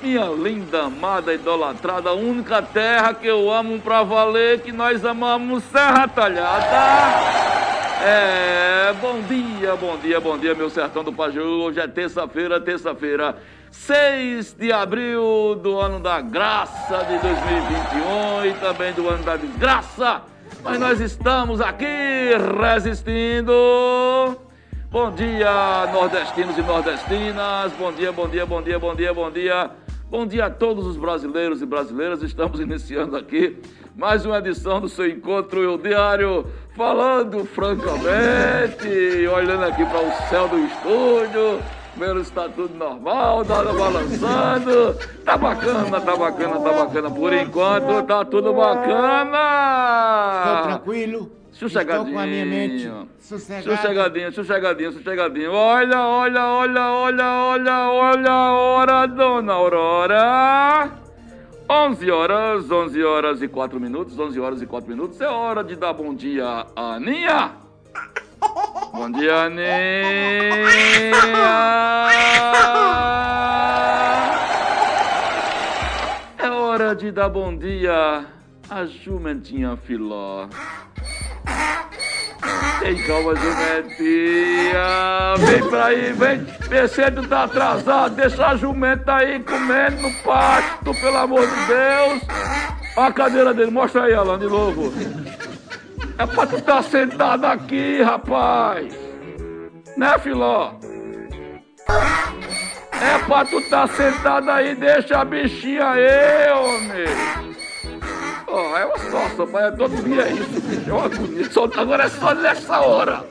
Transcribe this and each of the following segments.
Minha linda, amada, idolatrada, única terra que eu amo pra valer, que nós amamos, Serra Talhada. É, bom dia, bom dia, bom dia, meu sertão do Paju. Hoje é terça-feira, terça-feira, 6 de abril do ano da graça de 2021 e também do ano da desgraça. Mas nós estamos aqui resistindo. Bom dia, nordestinos e nordestinas. Bom dia, bom dia, bom dia, bom dia, bom dia. Bom dia a todos os brasileiros e brasileiras. Estamos iniciando aqui mais uma edição do seu encontro eu diário, falando francamente, olhando aqui para o céu do estúdio. Vendo se tá tudo normal, nada balançando. Tá bacana, tá bacana, tá bacana. Por enquanto tá tudo bacana. Estou tranquilo. Sossegadinho. Estou com a minha mente sossegada. Sossegadinho, sossegadinho, sossegadinho. Olha, olha, olha, olha, olha, olha a hora, dona Aurora. 11 horas, 11 horas e 4 minutos, 11 horas e 4 minutos. É hora de dar bom dia a Aninha. Bom dia, Aninha. É hora de dar bom dia a Jumentinha Filó. Tem calma, jumentinha. Vem pra aí, vem. Mercedes tá atrasado. Deixa a jumenta aí comendo no pasto, pelo amor de Deus. Olha a cadeira dele, mostra aí, Alan, de novo. É pra tu estar sentado aqui, rapaz. Né, Filó? É pra tu estar sentado aí, deixa a bichinha aí, homem. É uma situação, mas é todo dia é isso. É uma agonia. Só, agora é só nessa hora.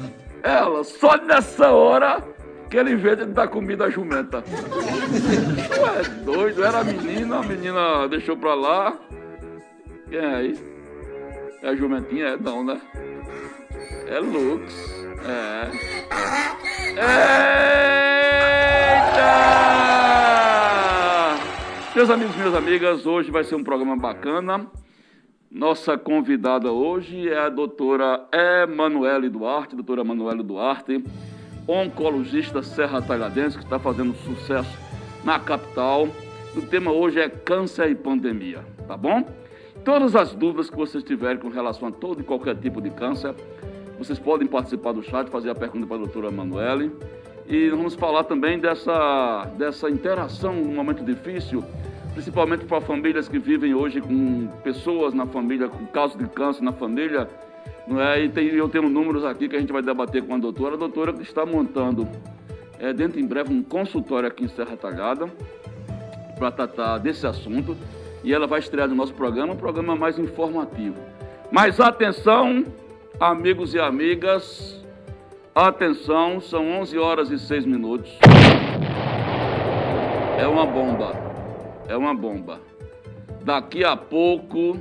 Ela, só nessa hora que ele inventa de dar comida à jumenta. Tu é doido, era a menina, a menina deixou pra lá. Quem é aí? É a jumentinha? É não, né? É Lux. É. Eita! Meus amigos, minhas amigas, hoje vai ser um programa bacana. Nossa convidada hoje é a doutora Emanuele Duarte, doutora Emanuele Duarte, oncologista serra talhadense, que está fazendo sucesso na capital. O tema hoje é câncer e pandemia, tá bom? Todas as dúvidas que vocês tiverem com relação a todo e qualquer tipo de câncer, vocês podem participar do chat, fazer a pergunta para a doutora Emanuele. E vamos falar também dessa, dessa interação num momento difícil principalmente para famílias que vivem hoje com pessoas na família, com casos de câncer na família. Não é? E tem, eu tenho números aqui que a gente vai debater com a doutora. A doutora que está montando, é, dentro em breve, um consultório aqui em Serra Talhada para tratar desse assunto. E ela vai estrear no nosso programa, um programa mais informativo. Mas atenção, amigos e amigas, atenção, são 11 horas e 6 minutos. É uma bomba é uma bomba. Daqui a pouco,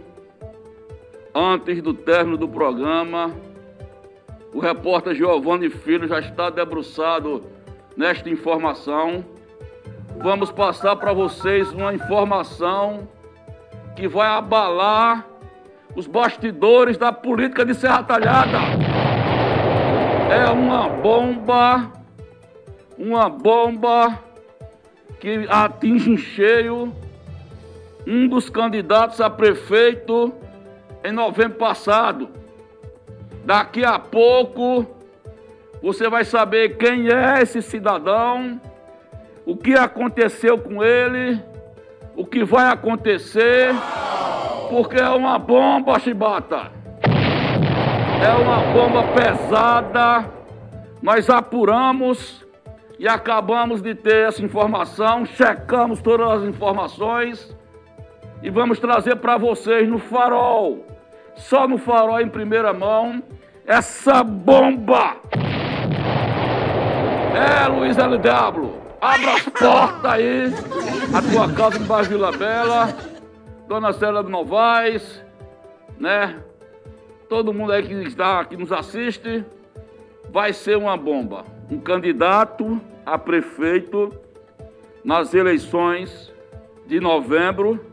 antes do término do programa, o repórter Giovanni Filho já está debruçado nesta informação. Vamos passar para vocês uma informação que vai abalar os bastidores da política de Serra Talhada. É uma bomba, uma bomba que atinge em cheio um dos candidatos a prefeito em novembro passado. Daqui a pouco você vai saber quem é esse cidadão, o que aconteceu com ele, o que vai acontecer, porque é uma bomba, chibata. É uma bomba pesada. Nós apuramos e acabamos de ter essa informação, checamos todas as informações e vamos trazer para vocês no farol, só no farol em primeira mão, essa bomba. É, Luiz LW, Abra as portas aí, a tua casa no bairro Vila Bela, Dona Célia Novaes, né? Todo mundo aí que está, que nos assiste, vai ser uma bomba. Um candidato a prefeito nas eleições de novembro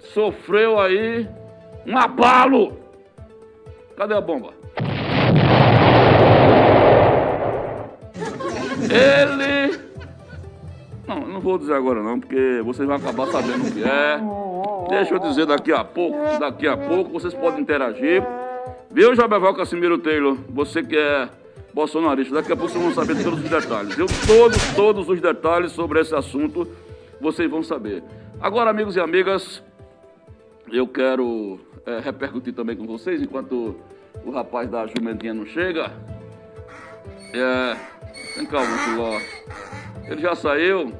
sofreu aí um abalo. Cadê a bomba? Ele. Não, não vou dizer agora não, porque vocês vão acabar sabendo o que é. Deixa eu dizer daqui a pouco. Daqui a pouco vocês podem interagir. Viu, Jabeval Casimiro Taylor? Você que é bolsonarista, daqui a pouco vocês vão saber todos os detalhes. Eu, todos, todos os detalhes sobre esse assunto vocês vão saber. Agora, amigos e amigas, eu quero é, repercutir também com vocês, enquanto o rapaz da jumentinha não chega. É, Vem cá, Montiló. Ele já saiu?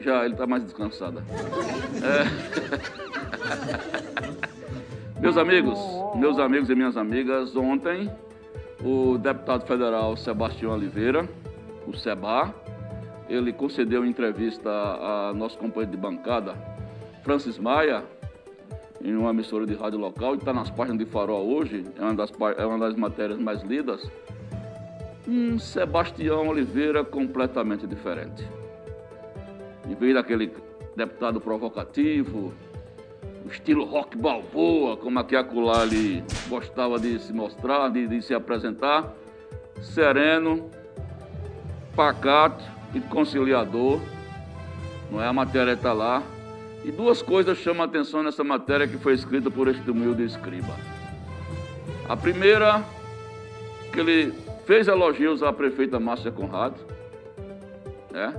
Já, ele está mais descansado. É. meus amigos, meus amigos e minhas amigas, ontem o deputado federal Sebastião Oliveira, o Seba, ele concedeu entrevista a nosso companheiro de bancada, Francis Maia, em uma emissora de rádio local e está nas páginas de Farol hoje, é uma das, é uma das matérias mais lidas. Um Sebastião Oliveira completamente diferente. Em vez daquele deputado provocativo, estilo rock balboa, como aqui acolá ele gostava de se mostrar, de, de se apresentar, sereno, pacato e conciliador. Não é a matéria está lá, e duas coisas chamam a atenção nessa matéria que foi escrita por este humilde escriba. A primeira, que ele fez elogios à prefeita Márcia Conrado, né?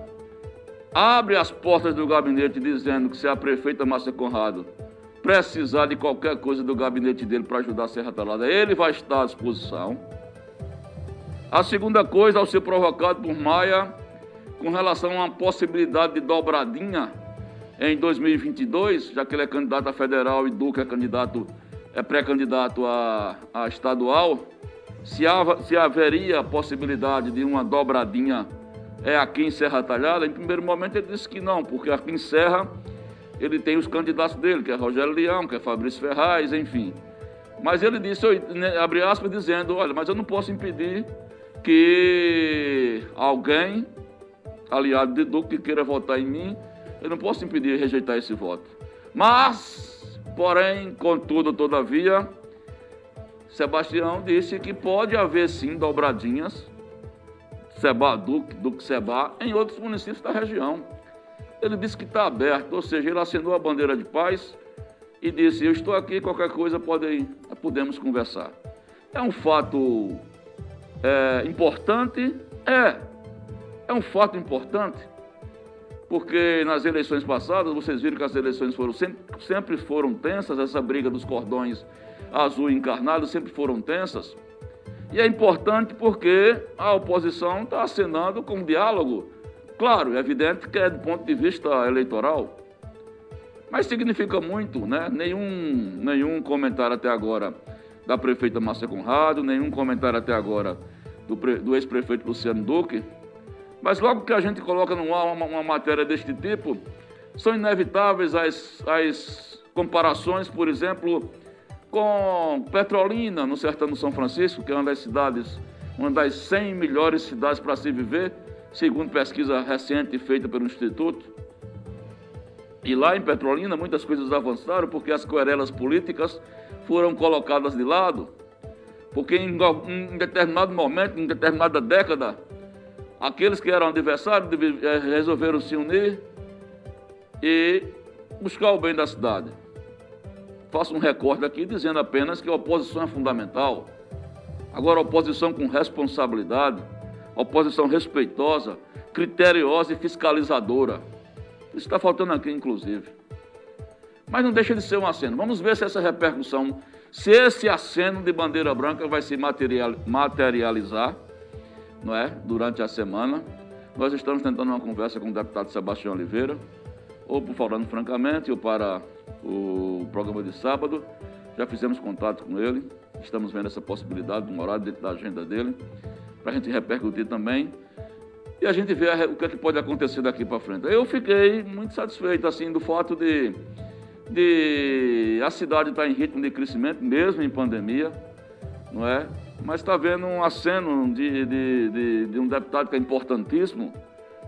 abre as portas do gabinete dizendo que se a prefeita Márcia Conrado precisar de qualquer coisa do gabinete dele para ajudar a Serra Talada, ele vai estar à disposição. A segunda coisa, ao ser provocado por Maia com relação a uma possibilidade de dobradinha em 2022, já que ele é candidato a federal e Duque é candidato, é pré-candidato a, a estadual, se, há, se haveria a possibilidade de uma dobradinha é aqui em Serra Talhada, em primeiro momento ele disse que não, porque aqui em Serra ele tem os candidatos dele, que é Rogério Leão, que é Fabrício Ferraz, enfim. Mas ele disse, né, abre aspas, dizendo, olha, mas eu não posso impedir que alguém, aliado de Duque, que queira votar em mim, eu não posso impedir rejeitar esse voto. Mas, porém, contudo, todavia, Sebastião disse que pode haver sim dobradinhas, Seba, Duque, Duque Seba, em outros municípios da região. Ele disse que está aberto, ou seja, ele assinou a bandeira de paz e disse: Eu estou aqui, qualquer coisa pode, podemos conversar. É um fato é, importante? É. É um fato importante porque nas eleições passadas vocês viram que as eleições foram sempre, sempre foram tensas, essa briga dos cordões azul encarnados sempre foram tensas. E é importante porque a oposição está acenando com diálogo. Claro, é evidente que é do ponto de vista eleitoral. Mas significa muito, né? Nenhum, nenhum comentário até agora da prefeita Márcia Conrado, nenhum comentário até agora do, do ex-prefeito Luciano Duque, mas logo que a gente coloca no ar uma, uma matéria deste tipo, são inevitáveis as, as comparações, por exemplo, com Petrolina, no sertão do São Francisco, que é uma das cidades, uma das 100 melhores cidades para se viver, segundo pesquisa recente feita pelo Instituto. E lá em Petrolina muitas coisas avançaram porque as querelas políticas foram colocadas de lado, porque em, em determinado momento, em determinada década, Aqueles que eram adversários eh, resolveram se unir e buscar o bem da cidade. Faço um recorde aqui dizendo apenas que a oposição é fundamental. Agora, a oposição com responsabilidade, oposição respeitosa, criteriosa e fiscalizadora. Isso está faltando aqui, inclusive. Mas não deixa de ser um aceno. Vamos ver se essa repercussão, se esse aceno de bandeira branca vai se materializar não é? durante a semana. Nós estamos tentando uma conversa com o deputado Sebastião Oliveira, ou por falando francamente, ou para o programa de sábado. Já fizemos contato com ele. estamos vendo essa possibilidade de um horário dentro da agenda dele, para a gente repercutir também. E a gente vê o que, é que pode acontecer daqui para frente. Eu fiquei muito satisfeito assim do fato de, de a cidade estar tá em ritmo de crescimento, mesmo em pandemia, não é? Mas está vendo um aceno de, de, de, de um deputado que é importantíssimo.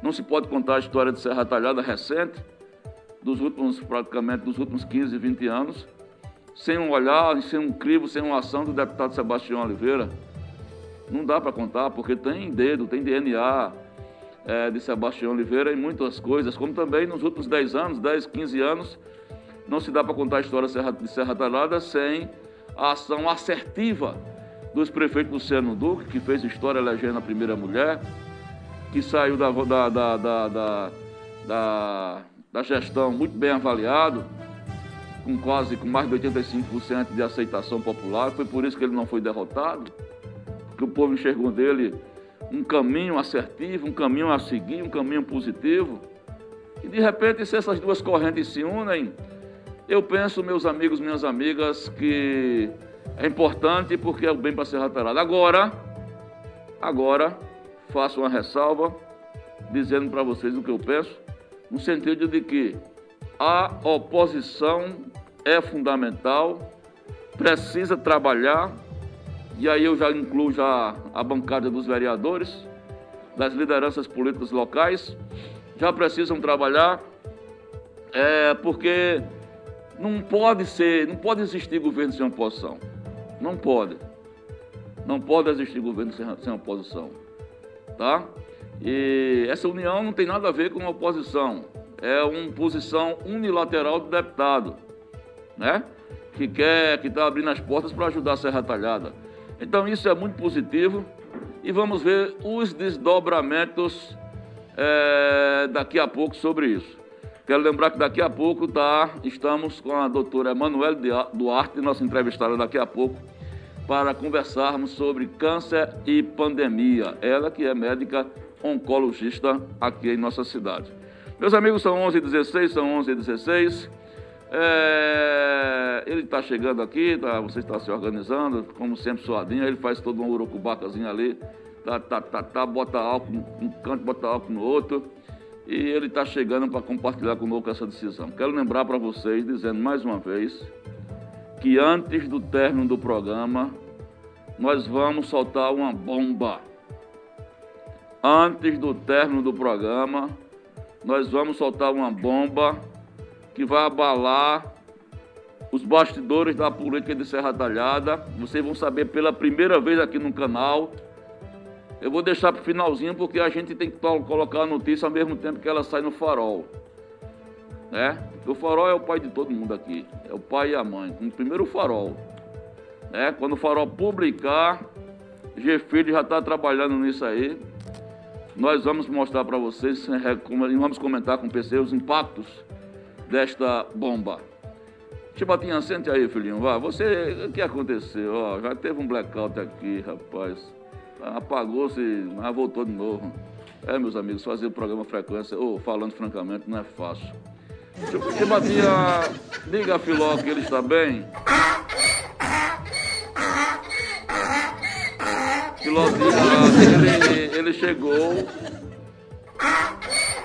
Não se pode contar a história de Serra Talhada recente, dos últimos, praticamente, dos últimos 15, 20 anos, sem um olhar, sem um crivo, sem uma ação do deputado Sebastião Oliveira. Não dá para contar, porque tem dedo, tem DNA é, de Sebastião Oliveira em muitas coisas, como também nos últimos 10 anos, 10, 15 anos, não se dá para contar a história de Serra Talhada sem a ação assertiva dos prefeitos Luciano Duque, que fez história elegendo a primeira mulher, que saiu da, da, da, da, da, gestão muito bem avaliado, com quase com mais de 85% de aceitação popular. Foi por isso que ele não foi derrotado, que o povo enxergou dele um caminho assertivo, um caminho a seguir, um caminho positivo. E de repente, se essas duas correntes se unem, eu penso, meus amigos, minhas amigas, que é importante porque é o bem para ser retirado. Agora, agora, faço uma ressalva, dizendo para vocês o que eu penso, no sentido de que a oposição é fundamental, precisa trabalhar, e aí eu já incluo já a bancada dos vereadores, das lideranças políticas locais, já precisam trabalhar, é, porque não pode ser, não pode existir governo sem oposição. Não pode. Não pode existir governo sem, sem oposição. Tá? E essa união não tem nada a ver com a oposição. É uma posição unilateral do deputado, né? Que quer, que está abrindo as portas para ajudar a Serra Talhada. Então isso é muito positivo e vamos ver os desdobramentos é, daqui a pouco sobre isso. Quero lembrar que daqui a pouco tá, estamos com a doutora Emanuele Duarte, nossa entrevistada daqui a pouco, para conversarmos sobre câncer e pandemia. Ela que é médica oncologista aqui em nossa cidade. Meus amigos, são 11h16, são 11h16. É, ele está chegando aqui, tá, você está se organizando, como sempre, suadinho. Ele faz todo um urucubacazinho ali, tá, tá, tá, tá, bota álcool num canto, bota álcool no outro e ele está chegando para compartilhar conosco essa decisão. Quero lembrar para vocês, dizendo mais uma vez, que antes do término do programa, nós vamos soltar uma bomba. Antes do término do programa, nós vamos soltar uma bomba que vai abalar os bastidores da política de Serra Talhada. Vocês vão saber pela primeira vez aqui no canal eu vou deixar para o finalzinho porque a gente tem que colocar a notícia ao mesmo tempo que ela sai no farol. Né? O farol é o pai de todo mundo aqui. É o pai e a mãe. Primeiro o farol. Né? Quando o farol publicar, G já está trabalhando nisso aí. Nós vamos mostrar para vocês vamos comentar com o PC os impactos desta bomba. Chibatinha, sente aí, filhinho. Vá. Você, o que aconteceu? Ó, já teve um blackout aqui, rapaz apagou-se, mas voltou de novo. É, meus amigos, fazer o programa Frequência, ou falando francamente, não é fácil. Eu batia, diga a Filó que ele está bem. Filózinho, ele, ele chegou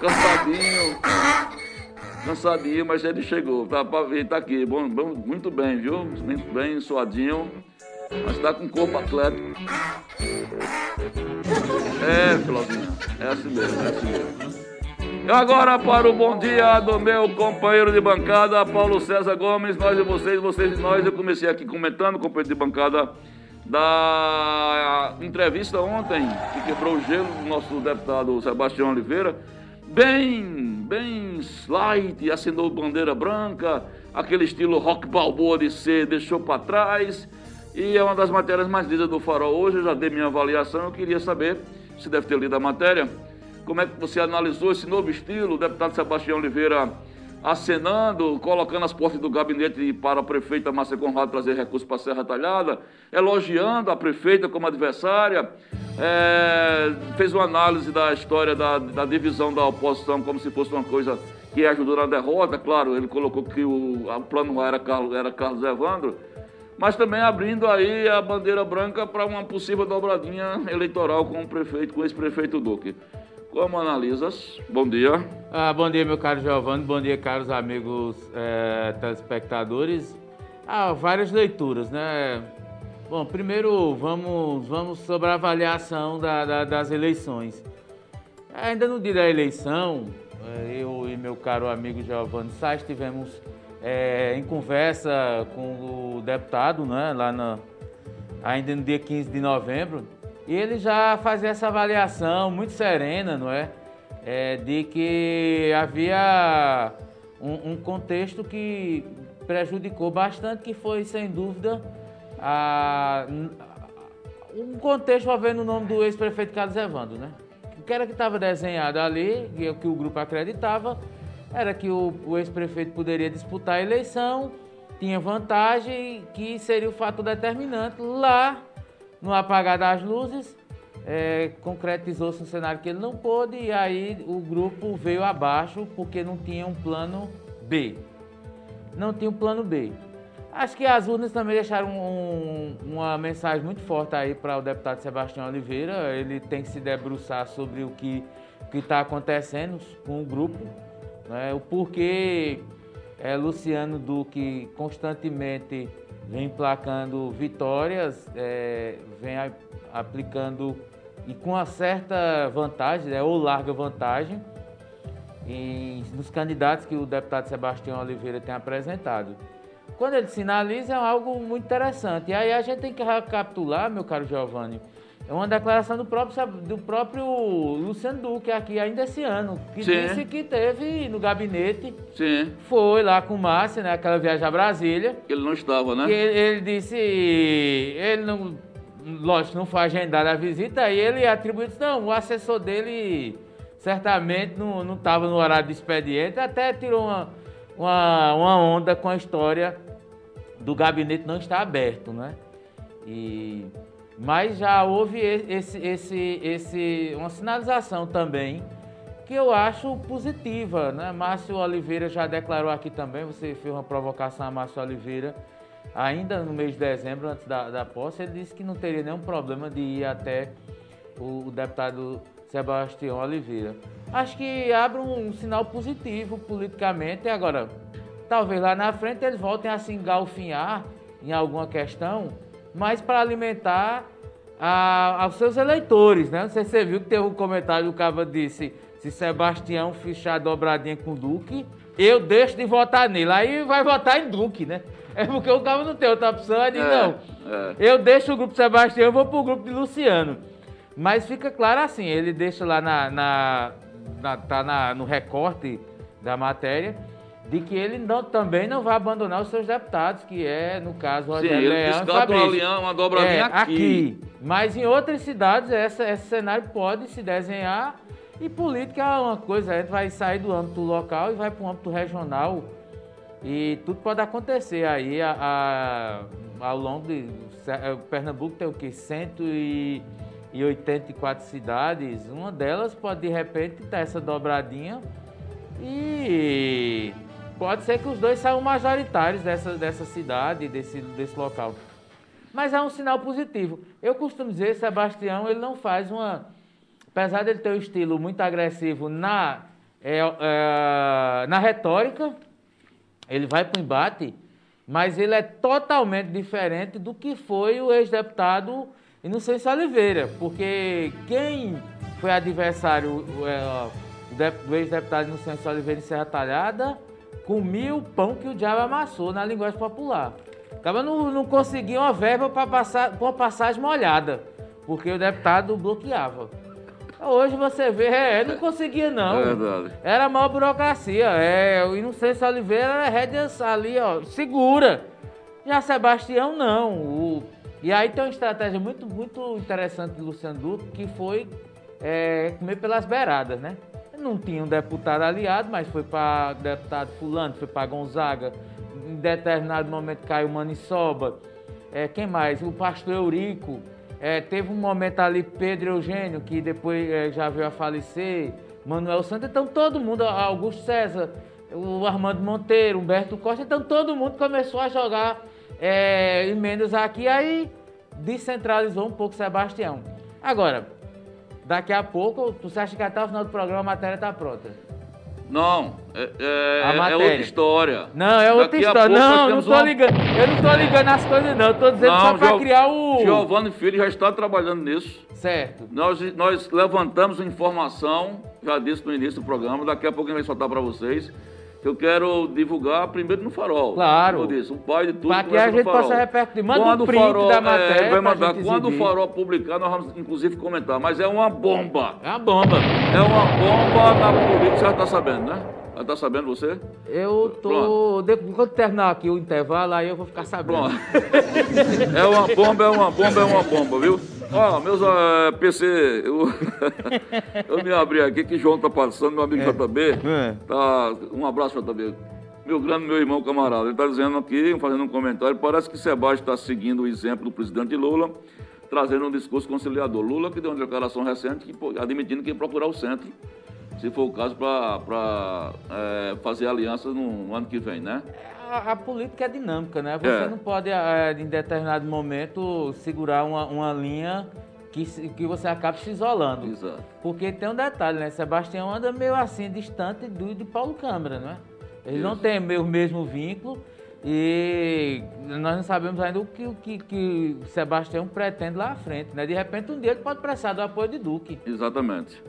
cansadinho, cansadinho, mas ele chegou. Tá, ele tá aqui, bom, bom, muito bem, viu? Muito bem, suadinho. Mas está com corpo atlético. É, Filozinha, é assim mesmo, é assim mesmo. E agora para o bom dia do meu companheiro de bancada, Paulo César Gomes, nós e vocês, vocês e nós. Eu comecei aqui comentando, companheiro de bancada, da entrevista ontem, que quebrou o gelo do nosso deputado Sebastião Oliveira. Bem, bem light, assinou bandeira branca, aquele estilo rock balboa de ser, deixou para trás e é uma das matérias mais lidas do Farol hoje. Eu já dei minha avaliação. Eu queria saber, se deve ter lido a matéria, como é que você analisou esse novo estilo, o deputado Sebastião Oliveira acenando, colocando as portas do gabinete para a prefeita Márcia Conrado trazer recursos para a Serra Talhada, elogiando a prefeita como adversária, é, fez uma análise da história da, da, divisão da oposição como se fosse uma coisa que ajudou na derrota. Claro, ele colocou que o, o plano A era Carlos, era Carlos Evandro, mas também abrindo aí a bandeira branca para uma possível dobradinha eleitoral com o prefeito, com esse prefeito Duque. Como analisas? Bom dia. Ah, bom dia, meu caro Giovanni. Bom dia, caros amigos é, telespectadores. Ah, várias leituras, né? Bom, primeiro vamos, vamos sobre a avaliação da, da, das eleições. Ainda no dia da eleição, eh, eu e meu caro amigo Giovanni Sá estivemos é, em conversa com o deputado, né, lá na, ainda no dia 15 de novembro, e ele já fazia essa avaliação muito serena, não é? é de que havia um, um, contexto que prejudicou bastante, que foi, sem dúvida, a, um contexto envolvendo o nome do ex-prefeito Carlos Evandro, né? O que era que estava desenhado ali, que, que o grupo acreditava, era que o, o ex-prefeito poderia disputar a eleição, tinha vantagem, que seria o fato determinante. Lá, no apagar das luzes, é, concretizou-se um cenário que ele não pôde e aí o grupo veio abaixo porque não tinha um plano B. Não tinha um plano B. Acho que as urnas também deixaram um, uma mensagem muito forte aí para o deputado Sebastião Oliveira. Ele tem que se debruçar sobre o que está acontecendo com o grupo né? O porquê é, Luciano Duque constantemente vem placando vitórias, é, vem aplicando e com uma certa vantagem, né, ou larga vantagem, nos candidatos que o deputado Sebastião Oliveira tem apresentado. Quando ele sinaliza é algo muito interessante. E aí a gente tem que recapitular, meu caro Giovanni, é uma declaração do próprio, do próprio Luciano Duque aqui ainda esse ano, que Sim. disse que teve no gabinete. Sim. Foi lá com o Márcio, né? Aquela viagem a Brasília. Ele não estava, né? Ele, ele, disse. Ele não. Lógico, não foi agendada a visita, e ele atribuiu não, o assessor dele certamente não estava no horário de expediente, até tirou uma, uma, uma onda com a história do gabinete não estar aberto, né? E mas já houve esse, esse, esse, uma sinalização também que eu acho positiva. Né? Márcio Oliveira já declarou aqui também, você fez uma provocação a Márcio Oliveira ainda no mês de dezembro, antes da, da posse, ele disse que não teria nenhum problema de ir até o, o deputado Sebastião Oliveira. Acho que abre um, um sinal positivo politicamente. Agora, talvez lá na frente eles voltem a se engalfinhar em alguma questão mas para alimentar a, aos seus eleitores, né? Não sei se você viu que teve um comentário do Cava disse, se Sebastião fichar dobradinha com o Duque, eu deixo de votar nele. Aí vai votar em Duque, né? É porque o Cava não tem outra opção, aí é, não. É. Eu deixo o grupo Sebastião, eu vou pro grupo de Luciano. Mas fica claro assim, ele deixa lá na, na, na tá na, no recorte da matéria de que ele não, também não vai abandonar os seus deputados, que é, no caso, o Rogério Leão e Fabrício. uma dobradinha é, aqui. aqui. Mas em outras cidades, essa, esse cenário pode se desenhar e política é uma coisa, a gente vai sair do âmbito local e vai para o âmbito regional e tudo pode acontecer aí a, a, ao longo de... É, Pernambuco tem o quê? 184 cidades, uma delas pode de repente ter essa dobradinha e pode ser que os dois saiam majoritários dessa, dessa cidade, desse, desse local. Mas é um sinal positivo. Eu costumo dizer, Sebastião, ele não faz uma. Apesar dele ter um estilo muito agressivo na, é, é, na retórica, ele vai para o embate, mas ele é totalmente diferente do que foi o ex-deputado Inocêncio Oliveira, porque quem foi adversário é, do ex-deputado Inocêncio Oliveira em Serra Talhada comia o pão que o diabo amassou na linguagem popular. Acaba não, não conseguia uma verba para passar uma passagem molhada, porque o deputado bloqueava. Hoje você vê, é, não conseguia não. É verdade. Era maior burocracia. É, o Inocêncio Oliveira era rédeas ali, ó, segura. Já Sebastião não. O, e aí tem uma estratégia muito, muito interessante do Luciano Duque, que foi é, comer pelas beiradas, né? Não tinha um deputado aliado, mas foi para deputado fulano, foi para Gonzaga. Em determinado momento caiu Maniçoba. É, quem mais? O pastor Eurico. É, teve um momento ali Pedro Eugênio, que depois é, já veio a falecer. Manuel Santos. Então todo mundo, Augusto César, o Armando Monteiro, Humberto Costa. Então todo mundo começou a jogar é, emendas aqui, aí descentralizou um pouco Sebastião. Agora, daqui a pouco, tu acha que até o final do programa a matéria está pronta? Não, é, é, é, outra história. Não, é outra Daqui história. Não, não tô uma... ligando. Eu não tô ligando as coisas, não. Eu tô dizendo não, só para criar o. Giovanni Filho já está trabalhando nisso. Certo. Nós, nós levantamos informação, já disse no início do programa, daqui a pouco a gente vai soltar para vocês que eu quero divulgar primeiro no farol. Claro. Como eu disse, o pai de tudo Para que a gente possa repercutir. Manda quando um print farol, da matéria. É, vai mandar. Quando o farol publicar, nós vamos inclusive comentar. Mas é uma bomba. É uma bomba. É uma bomba na política. Você já está sabendo, né? Já está sabendo você? Eu tô. Depois, quando terminar aqui o intervalo, aí eu vou ficar sabendo. é uma bomba, é uma bomba, é uma bomba, viu? Ó, oh, meus uh, eh, PC, eu, eu me abri aqui que João tá passando, meu amigo é. JB. É. Tá, um abraço, JB. Meu grande meu irmão camarada, ele tá dizendo aqui, fazendo um comentário, parece que Sebastião está seguindo o exemplo do presidente Lula, trazendo um discurso conciliador. Lula que deu uma declaração recente que, admitindo que ia procurar o centro, se for o caso, para é, fazer aliança no, no ano que vem, né? A, a, política é dinâmica, né? Você é. não pode, é, em determinado momento, segurar uma, uma linha que, que você acabe se isolando. Exato. Porque tem um detalhe, né? Sebastião anda meio assim, distante do de Paulo Câmara, né? Ele Isso. não tem o mesmo vínculo e nós não sabemos ainda o que, o que, que Sebastião pretende lá à frente, né? De repente, um dia ele pode precisar do apoio de Duque. Exatamente.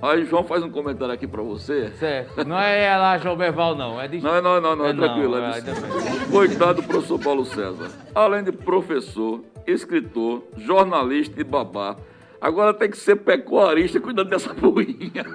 Aí João faz um comentário aqui para você. Certo. Não é lá João Beval, não. É de... Não, não, não, não, é, é tranquilo. Não, é de... Coitado do professor Paulo César. Além de professor, escritor, jornalista e babá, Agora tem que ser pecuarista cuidando dessa poinha.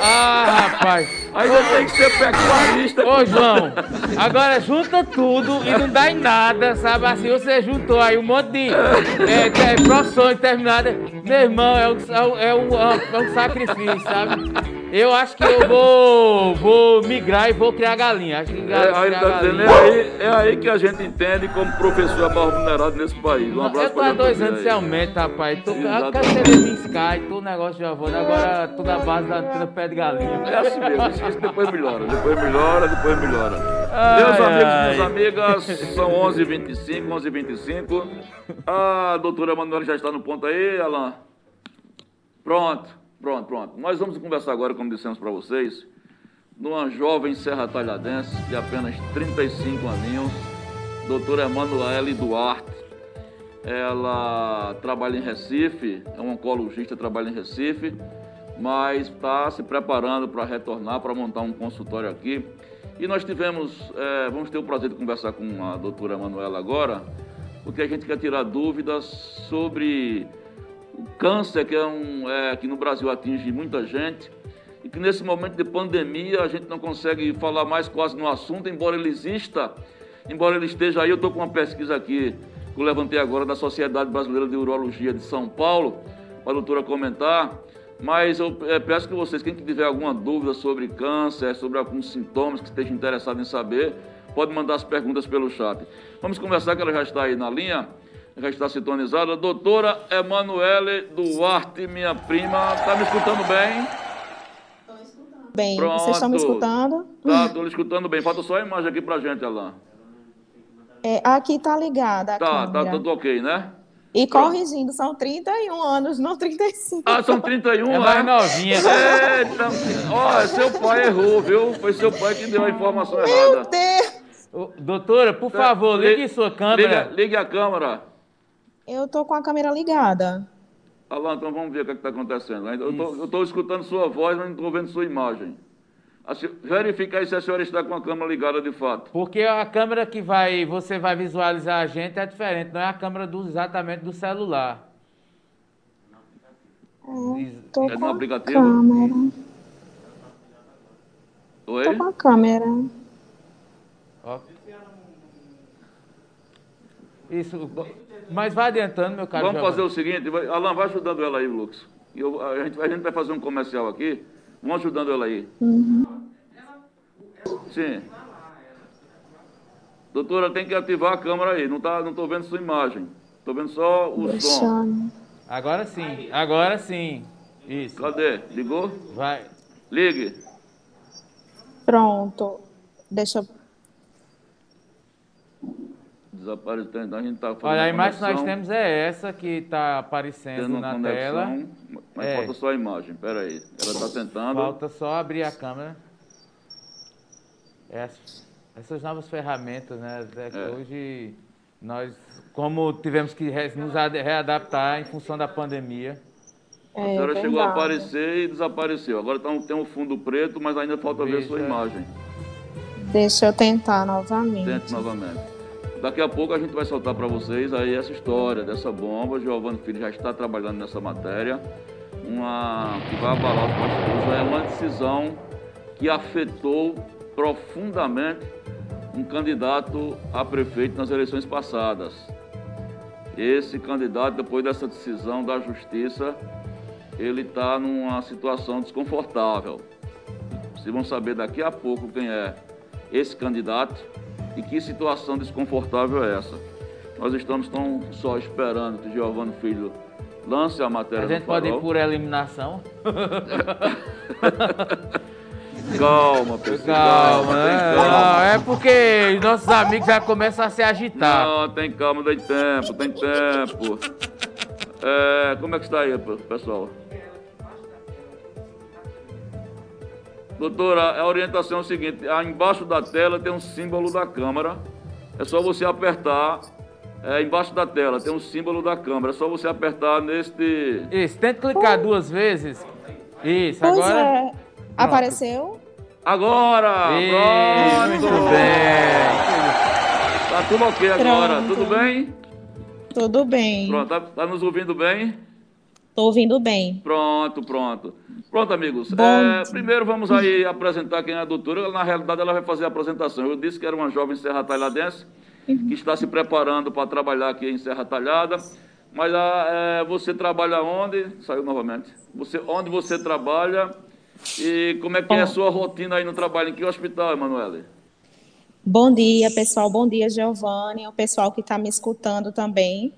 Ah, rapaz. Você tem que ser pecuarista. Ô, João, agora junta tudo e não dá em nada, sabe? Assim, você juntou aí um monte de é, é, profissões terminadas. Meu irmão, é um, é, um, é um sacrifício, sabe? Eu acho que eu vou, vou migrar e vou criar galinha. Acho que é, aí, tá dizendo, é, aí, é aí que a gente entende como professor é mal remunerado nesse país. Um abraço eu tô há dois anos sem aumento, rapaz. Tô, ser em Sky, todo negócio de avô. Agora toda a base da, da pé de galinha. É assim mesmo, isso depois melhora. Depois melhora, depois melhora. Ai, Meus amigos, ai. minhas amigas, são 11h25, 11h25. A doutora Manuela já está no ponto aí, Alain? Pronto. Pronto, pronto. Nós vamos conversar agora, como dissemos para vocês, numa jovem serra talhadense de apenas 35 aninhos, doutora Emanuele Duarte. Ela trabalha em Recife, é uma oncologista, trabalha em Recife, mas está se preparando para retornar, para montar um consultório aqui. E nós tivemos, é, vamos ter o prazer de conversar com a doutora Manuela agora, porque a gente quer tirar dúvidas sobre o câncer, que, é um, é, que no Brasil atinge muita gente, e que nesse momento de pandemia a gente não consegue falar mais quase no assunto, embora ele exista, embora ele esteja aí. Eu estou com uma pesquisa aqui que eu levantei agora da Sociedade Brasileira de Urologia de São Paulo, para a doutora comentar. Mas eu é, peço que vocês, quem tiver alguma dúvida sobre câncer, sobre alguns sintomas que esteja interessado em saber, pode mandar as perguntas pelo chat. Vamos conversar, que ela já está aí na linha já está sintonizada. Doutora Emanuele Duarte, minha prima, está me escutando bem? Estou escutando. Bem, Pronto. vocês estão me escutando? Tá, estou escutando bem. Falta só a imagem aqui para gente, Alain. É, aqui está ligada tá, tá câmera. Tá, tudo ok, né? E corrigindo, são 31 anos, não 35. Ah, são 31 é mais novinha. Eita, ó, seu pai errou, viu? Foi seu pai que deu a informação Meu errada. Meu Deus! Ô, doutora, por favor, ligue sua câmera. Ligue, ligue a câmera. Eu tô com a câmera ligada. Alain, então vamos ver o que é está acontecendo. Eu estou escutando sua voz, mas não estou vendo sua imagem. Verifica aí se a senhora está com a câmera ligada de fato. Porque a câmera que vai, você vai visualizar a gente é diferente, não é a câmera do, exatamente do celular. É, tô é no aplicativo? Câmera. Oi? Tô com a câmera. Isso. Mas vai adiantando, meu caro. Vamos fazer o seguinte, Alan, vai ajudando ela aí, Lucas. Eu, a, gente, a gente vai fazer um comercial aqui. Vamos ajudando ela aí. Uhum. Sim. Doutora, tem que ativar a câmera aí. Não tá, não tô vendo sua imagem. Tô vendo só o Deixa. som. Agora sim. Agora sim. Isso. Cadê? Ligou? Vai. Ligue. Pronto. Deixa eu Desaparecendo. A gente tá fazendo Olha, a imagem que nós temos é essa que está aparecendo na conexão, tela. Mas É. falta só a imagem. Pera aí. Ela está tentando. Falta só abrir a câmera. Essas, essas novas ferramentas, né? É que É. Hoje nós, como tivemos que re- nos readaptar em função da pandemia. A É, senhora chegou a aparecer e desapareceu. Agora tá um- tem um fundo preto, mas ainda falta ver Veja. sua imagem. Deixa eu tentar novamente. Tente novamente. Daqui a pouco a gente vai soltar para vocês aí essa história dessa bomba. Giovanni Filho já está trabalhando nessa matéria. Uma que vai abalar os bastidores. É uma decisão que afetou profundamente um candidato a prefeito nas eleições passadas. Esse candidato, depois dessa decisão da justiça, ele está numa situação desconfortável. Vocês vão saber daqui a pouco quem é esse candidato e que situação desconfortável é essa. Nós estamos tão só esperando que Giovanni Filho lance a matéria A gente pode ir por eliminação. Calma, pessoal. Calma, tem né? calma. Não, é porque nossos amigos já começam a se agitar. Não, tem calma, tem tempo, tem tempo. É, como é que está aí, pe- pessoal? Doutora, a orientação é o seguinte: embaixo da tela tem um símbolo da Câmara. É só você apertar. É, embaixo da tela tem um símbolo da Câmara. É só você apertar neste. Isso, tenta clicar duas vezes. Isso, Pois agora. é. Apareceu? Agora! Pronto! muito bem. Tá tudo ok agora, Pronto. tudo bem? Tudo bem. Pronto, tá, tá nos ouvindo bem? Tô ouvindo bem. Pronto, pronto. Pronto, amigos. Bom É, primeiro vamos aí apresentar quem é a doutora. Na realidade, ela vai fazer a apresentação. Eu disse que era uma jovem serra talhadense que está se preparando para trabalhar aqui em Serra Talhada. Mas ah, é, você trabalha onde? Saiu novamente. Você, onde você trabalha e como é que é a sua rotina aí no trabalho? Em que hospital, Emanuele? Bom dia, pessoal. Bom dia, Giovanni. O pessoal que está me escutando também.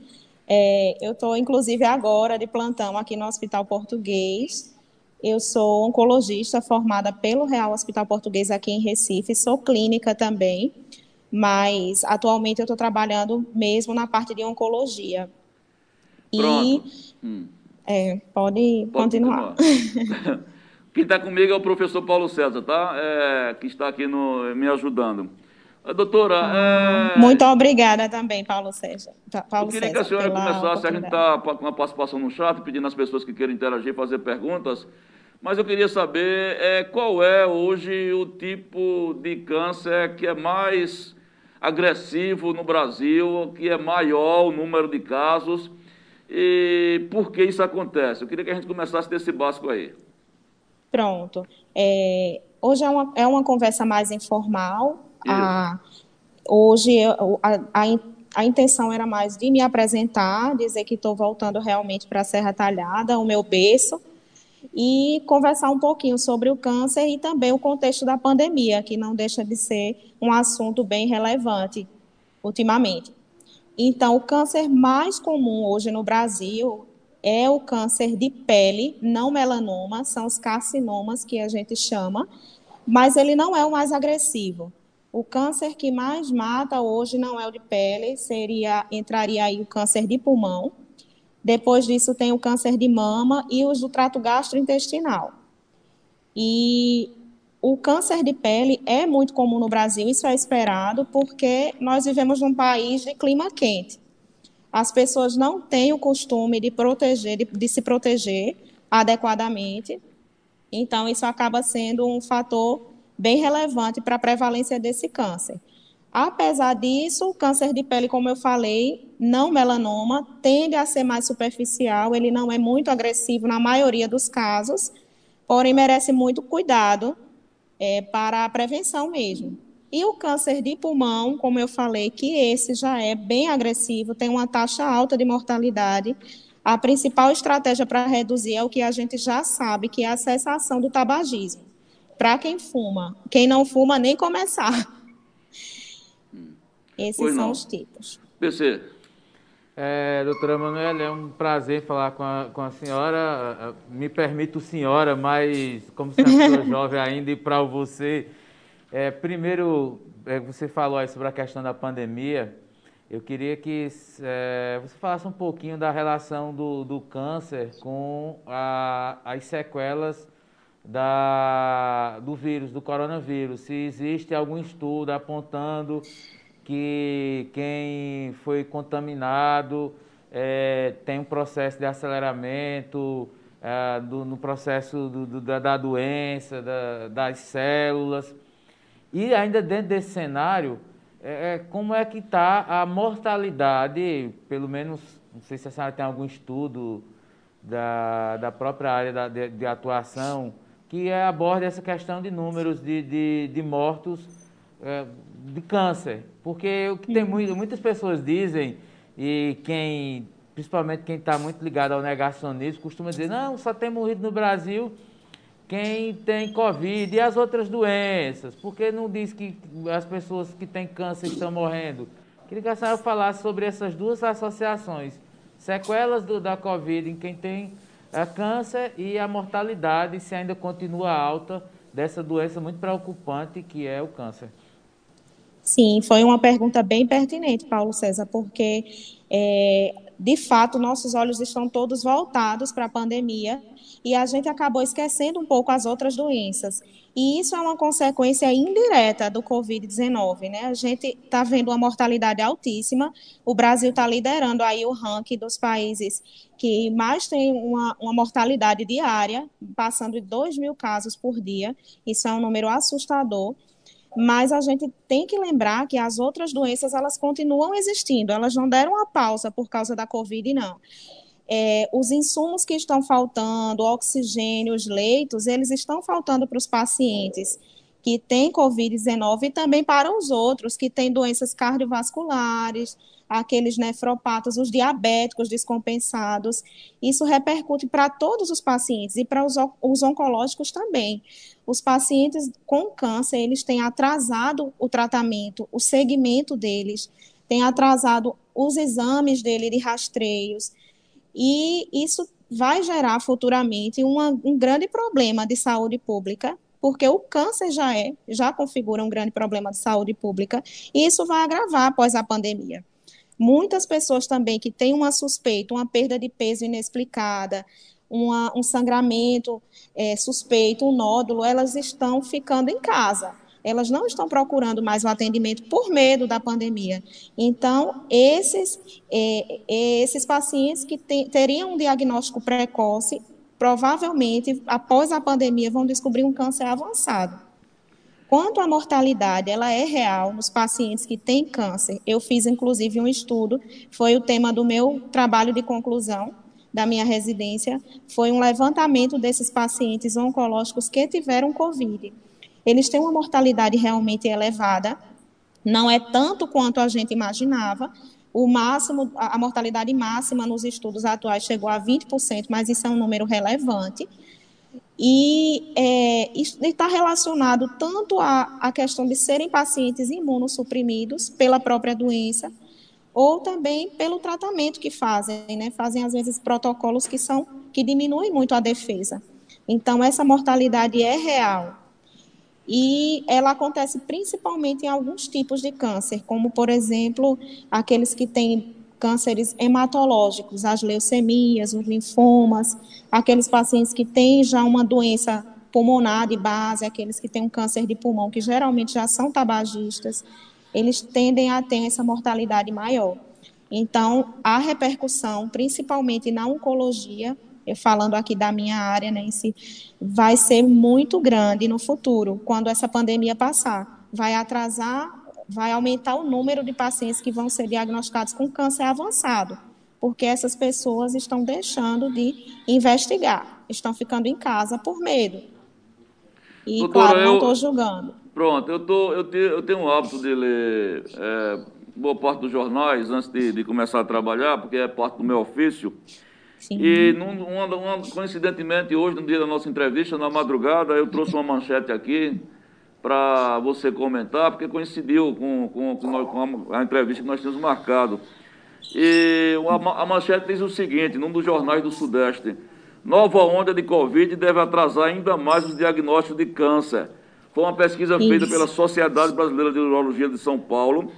É, eu estou, inclusive, agora de plantão aqui no Hospital Português. Eu sou oncologista formada pelo Real Hospital Português aqui em Recife. Sou clínica também, mas atualmente eu estou trabalhando mesmo na parte de oncologia. E Pronto. Hum. é, pode, Pode continuar. continuar. Quem está comigo é o professor Paulo César, tá? É, que está aqui no- me ajudando. Ah, Doutora, é, Muito obrigada também, Paulo César. Pa- Paulo eu queria que César, a senhora começasse, a gente está com a participação no chat, pedindo às pessoas que queiram interagir, fazer perguntas, mas eu queria saber é, qual é hoje o tipo de câncer que é mais agressivo no Brasil, que é maior o número de casos, e por que isso acontece? Eu queria que a gente começasse desse básico aí. Pronto. É, hoje é uma, é uma conversa mais informal. A- hoje eu- a, a, a intenção era mais de me apresentar, dizer que estou voltando realmente para a Serra Talhada, o meu berço, e conversar um pouquinho sobre o câncer e também o contexto da pandemia, que não deixa de ser um assunto bem relevante ultimamente. Então, o câncer mais comum hoje no Brasil é o câncer de pele, não melanoma, são os carcinomas que a gente chama, mas ele não é o mais agressivo. O câncer que mais mata hoje não é o de pele, seria entraria aí o câncer de pulmão. Depois disso tem o câncer de mama e os do trato gastrointestinal. E o câncer de pele é muito comum no Brasil, isso é esperado, porque nós vivemos num país de clima quente. As pessoas não têm o costume de proteger, de, de se proteger adequadamente. Então, isso acaba sendo um fator bem relevante para a prevalência desse câncer. Apesar disso, o câncer de pele, como eu falei, não melanoma, tende a ser mais superficial, ele não é muito agressivo na maioria dos casos, porém merece muito cuidado é, para a prevenção mesmo. E o câncer de pulmão, como eu falei, que esse já é bem agressivo, tem uma taxa alta de mortalidade. A principal estratégia para reduzir é o que a gente já sabe, que é a cessação do tabagismo. Para quem fuma, quem não fuma, nem começar. Esses Pois são não. os tipos. PC, É, doutora Manuela, é um prazer falar com a, com a senhora. Ah, Me permito senhora, mas como você é uma pessoa jovem ainda e para você, é, primeiro, é, você falou aí sobre a questão da pandemia eu queria que é, você falasse um pouquinho da relação do, do câncer com a, as sequelas da, do vírus, do coronavírus. Se existe algum estudo apontando que quem foi contaminado é, tem um processo de aceleramento é, do, no processo do, do, da, da, doença, da, das células. E ainda dentro desse cenário, é, é como é que está a mortalidade, pelo menos, não sei se a senhora tem algum estudo da, da própria área da, de, de, atuação, que aborda essa questão de números de, de, de mortos é, de câncer. Porque o que tem muito, muitas pessoas dizem, e quem, principalmente quem está muito ligado ao negacionismo, costuma dizer, não, só tem morrido no Brasil quem tem Covid e as outras doenças, porque não diz que as pessoas que têm câncer estão morrendo. Queria que a senhora falasse sobre essas duas associações, sequelas do, da Covid em quem tem é, câncer e a mortalidade, se ainda continua alta, dessa doença muito preocupante que é o câncer. Sim, foi uma pergunta bem pertinente, Paulo César, porque, é, de fato, nossos olhos estão todos voltados para a pandemia e a gente acabou esquecendo um pouco as outras doenças. E isso é uma consequência indireta do Covid-19, né? A gente está vendo uma mortalidade altíssima. O Brasil está liderando aí o ranking dos países que mais tem uma, uma mortalidade diária, passando de 2 mil casos por dia. Isso é um número assustador mas a gente tem que lembrar que as outras doenças elas continuam existindo, elas não deram uma pausa por causa da Covid, não. É, os insumos que estão faltando, oxigênio, os leitos, eles estão faltando para os pacientes que têm Covid-19 e também para os outros que têm doenças cardiovasculares, aqueles nefropatas, os diabéticos descompensados. Isso repercute para todos os pacientes e para os, os oncológicos também. Os pacientes com câncer, eles têm atrasado o tratamento, o segmento deles, têm atrasado os exames dele de rastreios, e isso vai gerar futuramente uma, um grande problema de saúde pública, porque o câncer já é, já configura um grande problema de saúde pública, e isso vai agravar após a pandemia. Muitas pessoas também que têm uma suspeita, uma perda de peso inexplicada, uma, um sangramento é, suspeito, um nódulo, elas estão ficando em casa elas não estão procurando mais o atendimento por medo da pandemia. Então, esses, é, é, esses pacientes que te, teriam um diagnóstico precoce, provavelmente, após a pandemia, vão descobrir um câncer avançado. Quanto à mortalidade, ela é real nos pacientes que têm câncer. Eu fiz, inclusive, um estudo, foi o tema do meu trabalho de conclusão da minha residência, foi um levantamento desses pacientes oncológicos que tiveram Covid eles têm uma mortalidade realmente elevada, não é tanto quanto a gente imaginava. O máximo, a mortalidade máxima nos estudos atuais chegou a 20%, mas isso é um número relevante. E é, está relacionado tanto à, à questão de serem pacientes imunossuprimidos pela própria doença, ou também pelo tratamento que fazem, né? Fazem às vezes protocolos que são que diminuem muito a defesa. Então essa mortalidade é real e ela acontece principalmente em alguns tipos de câncer, como, por exemplo, aqueles que têm cânceres hematológicos, as leucemias, os linfomas, aqueles pacientes que têm já uma doença pulmonar de base, aqueles que têm um câncer de pulmão, que geralmente já são tabagistas, eles tendem a ter essa mortalidade maior. Então, a repercussão, principalmente na oncologia, eu falando aqui da minha área, né, vai ser muito grande no futuro, quando essa pandemia passar. Vai atrasar, vai aumentar o número de pacientes que vão ser diagnosticados com câncer avançado, porque essas pessoas estão deixando de investigar, estão ficando em casa por medo. E, Doutora, claro, não estou julgando. Pronto, eu, tô, eu, te, eu tenho o hábito de ler é, boa parte dos jornais antes de, de começar a trabalhar, porque é parte do meu ofício. Sim. E, num, uma, uma, coincidentemente, hoje, no dia da nossa entrevista, na madrugada, eu trouxe uma manchete aqui para você comentar, porque coincidiu com, com, com, a, entrevista que nós tínhamos marcado. E a, manchete diz o seguinte, num dos jornais do Sudeste, nova onda de Covid deve atrasar ainda mais os diagnósticos de câncer. Foi uma pesquisa Isso. feita pela Sociedade Brasileira de Urologia de São Paulo,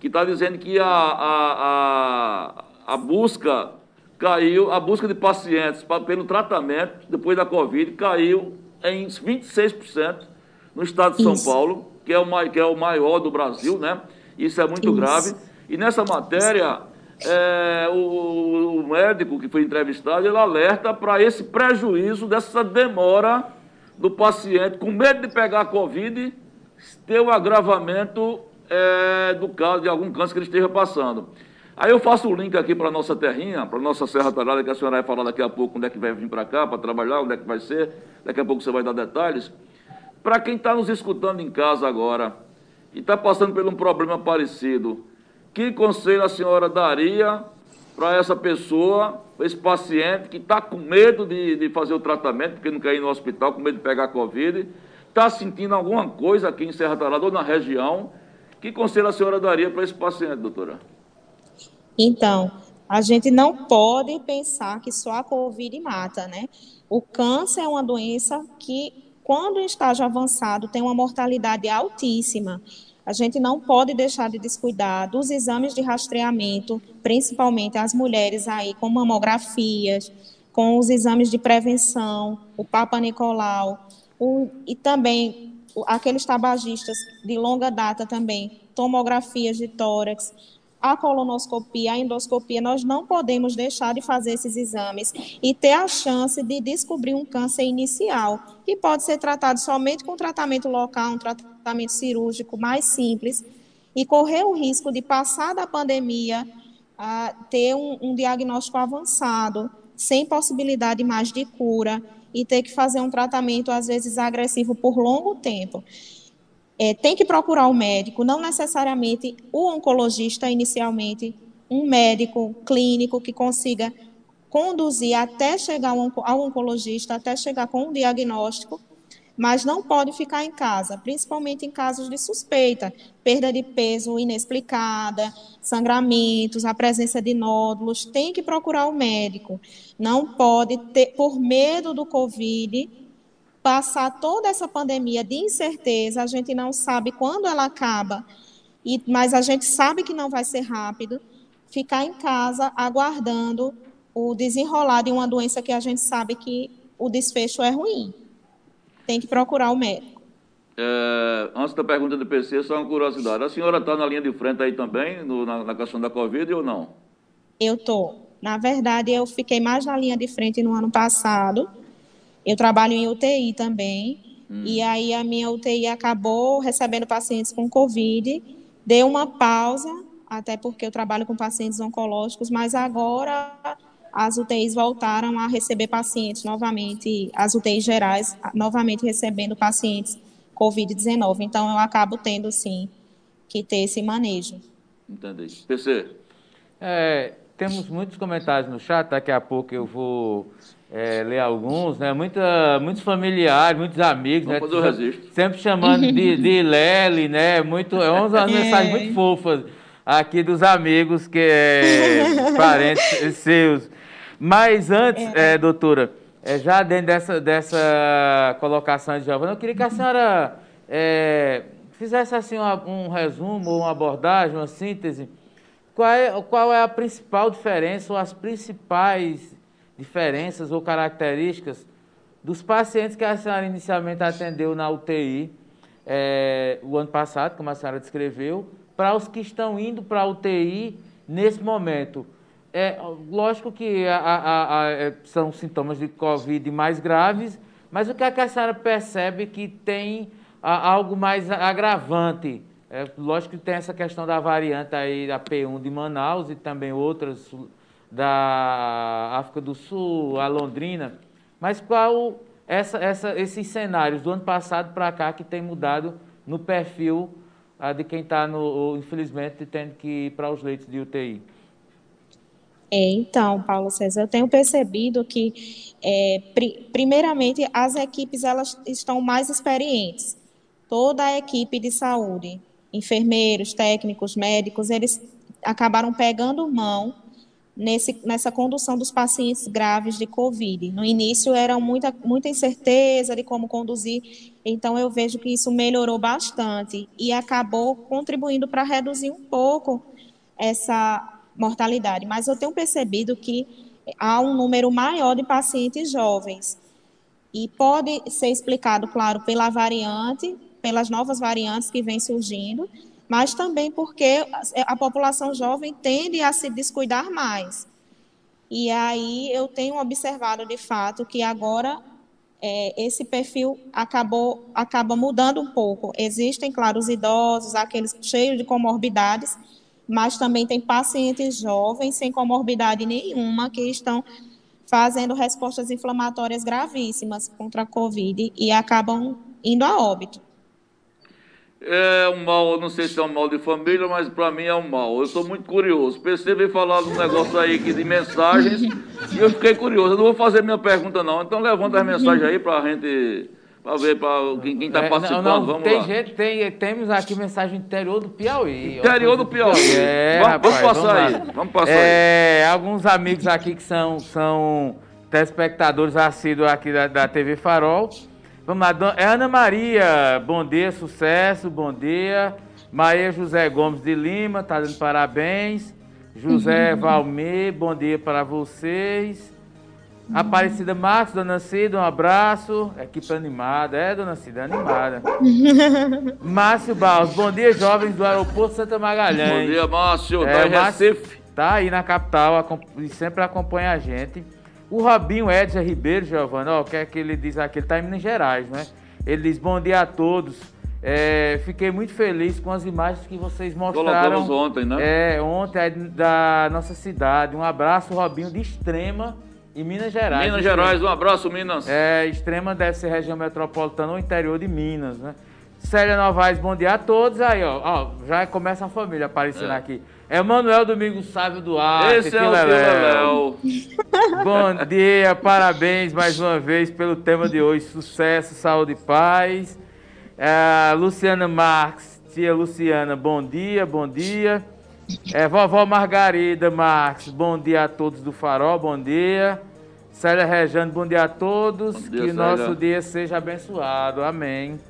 que está dizendo que a, a, a, a busca caiu, a busca de pacientes pelo tratamento depois da Covid caiu em 26% no estado de São. Paulo, que é, o, que é o maior do Brasil, né? Isso é muito Isso. grave. E nessa matéria, é, o, o, médico que foi entrevistado, ele alerta para esse prejuízo dessa demora do paciente com medo de pegar a Covid, ter o um agravamento é, do caso de algum câncer que ele esteja passando. Aí eu faço o link aqui para a nossa terrinha, para a nossa Serra Tarada, que a senhora vai falar daqui a pouco onde é que vai vir para cá para trabalhar, onde é que vai ser, daqui a pouco você vai dar detalhes. Para quem está nos escutando em casa agora e está passando por um problema parecido, que conselho a senhora daria para essa pessoa, esse paciente que está com medo de, de, fazer o tratamento, porque não quer ir no hospital, com medo de pegar Covid, está sentindo alguma coisa aqui em Serra Tarada ou na região, que conselho a senhora daria para esse paciente, doutora? Então, a gente não pode pensar que só a Covid mata, né? O câncer é uma doença que, quando em estágio avançado, tem uma mortalidade altíssima. A gente não pode deixar de descuidar dos exames de rastreamento, principalmente as mulheres aí com mamografias, com os exames de prevenção, o Papa Nicolau, o, e também aqueles tabagistas de longa data também, tomografias de tórax a colonoscopia, a endoscopia, nós não podemos deixar de fazer esses exames e ter a chance de descobrir um câncer inicial, que pode ser tratado somente com tratamento local, um tratamento cirúrgico mais simples, e correr o risco de passar da pandemia a ter um, um diagnóstico avançado, sem possibilidade mais de cura, e ter que fazer um tratamento, às vezes, agressivo por longo tempo é, tem que procurar o um médico, não necessariamente o oncologista inicialmente, um médico clínico que consiga conduzir até chegar ao oncologista, até chegar com um diagnóstico, mas não pode ficar em casa, principalmente em casos de suspeita, perda de peso inexplicada, sangramentos, a presença de nódulos, tem que procurar o médico. Não pode ter, por medo do Covid, passar toda essa pandemia de incerteza, a gente não sabe quando ela acaba, e, mas a gente sabe que não vai ser rápido, ficar em casa aguardando o desenrolar de uma doença que a gente sabe que o desfecho é ruim. Tem que procurar o médico. É, antes da pergunta do PC, só uma curiosidade. A senhora está na linha de frente aí também, no, na, na questão da Covid ou não? Eu estou. Na verdade, eu fiquei mais na linha de frente no ano passado, eu trabalho em UTI também, hum. e aí a minha UTI acabou recebendo pacientes com Covid, deu uma pausa, até porque eu trabalho com pacientes oncológicos, mas agora as UTIs voltaram a receber pacientes novamente, as UTIs gerais, novamente recebendo pacientes Covid-19. Então, eu acabo tendo, sim, que ter esse manejo. Entendi. PC? É, temos muitos comentários no chat, daqui a pouco eu vou é, ler alguns, né? Muita, muitos familiares, muitos amigos, Vamos né? Fazer o registro. Sempre chamando de, de Lely, né? Muito, é umas é. mensagens muito fofas aqui dos amigos, que é, parentes seus. Mas antes, é. é doutora, é, já dentro dessa, dessa colocação de Giovana, eu queria que a senhora é, fizesse assim um, um resumo, uma abordagem, uma síntese. Qual é, qual é a principal diferença ou as principais diferenças ou características dos pacientes que a senhora inicialmente atendeu na UTI é, o ano passado, como a senhora descreveu, para os que estão indo para a UTI nesse momento. É, lógico que a, a, a, é, são sintomas de Covid mais graves, mas o que, é que a senhora percebe que tem algo mais agravante? É, lógico que tem essa questão da variante aí da P1 de Manaus e também outras da África do Sul, a Londrina, mas qual essa, essa, esses cenários do ano passado para cá que tem mudado no perfil de quem está, infelizmente, tendo que ir para os leitos de UTI? É, então, Paulo César, eu tenho percebido que, é, pri primeiramente, as equipes elas estão mais experientes. Toda a equipe de saúde, enfermeiros, técnicos, médicos, eles acabaram pegando mão nesse, nessa condução dos pacientes graves de Covid. No início era muita, muita incerteza de como conduzir, então eu vejo que isso melhorou bastante e acabou contribuindo para reduzir um pouco essa mortalidade. Mas eu tenho percebido que há um número maior de pacientes jovens. E pode ser explicado, claro, pela variante, pelas novas variantes que vêm surgindo, mas também porque a população jovem tende a se descuidar mais. E aí eu tenho observado de fato que agora é, esse perfil acabou acaba mudando um pouco. Existem, claro, os idosos, aqueles cheios de comorbidades, mas também tem pacientes jovens sem comorbidade nenhuma que estão fazendo respostas inflamatórias gravíssimas contra a Covid e acabam indo a óbito. É um mal, não sei se é um mal de família, mas para mim é um mal. Eu estou muito curioso. PC veio falar de um negócio aí de mensagens e eu fiquei curioso. Eu não vou fazer minha pergunta, não. Então levanta as mensagens aí para a gente. Para ver para quem está é, participando, não, não, vamos tem lá. Gente, tem, temos aqui mensagem interior do Piauí. Interior do Piauí. É, vamos, rapaz, vamos passar vamos aí. Vamos passar é, aí. Alguns amigos aqui que são, são telespectadores assíduos aqui da, da TV Farol Vamos lá, é Ana Maria, bom dia, sucesso, bom dia. Maria José Gomes de Lima, tá dando parabéns. José uhum. Valmir, bom dia para vocês. Uhum. Aparecida Marcos, Dona Cida, um abraço. Equipe animada, é, Dona Cida, animada. Márcio Barros, bom dia, jovens do aeroporto Santa Magalhães. Bom dia, Márcio, é, tá em Recife. Tá aí na capital e sempre acompanha a gente. O Robinho Edson Ribeiro, Giovanni, ó, o que é que ele diz aqui? Ele está em Minas Gerais, né? Ele diz: Bom dia a todos. É, fiquei muito feliz com as imagens que vocês mostraram. Colocamos ontem, né? É, ontem da nossa cidade. Um abraço, Robinho, de Extrema, em Minas Gerais. Minas Gerais, um abraço, Minas. É, Extrema deve ser região metropolitana ou interior de Minas, né? Célia Novaes, bom dia a todos. Aí, ó, ó já começa a família aparecendo é. aqui. Emanuel Domingos Sávio Duarte. Esse é o Léo. Bom dia, parabéns mais uma vez pelo tema de hoje. Sucesso, saúde e paz. É, Luciana Marques, tia Luciana, bom dia, bom dia. É, vovó Margarida Marques, bom dia a todos do Farol, bom dia. Célia Rejane, bom dia a todos. Dia, que o nosso dia seja abençoado, amém.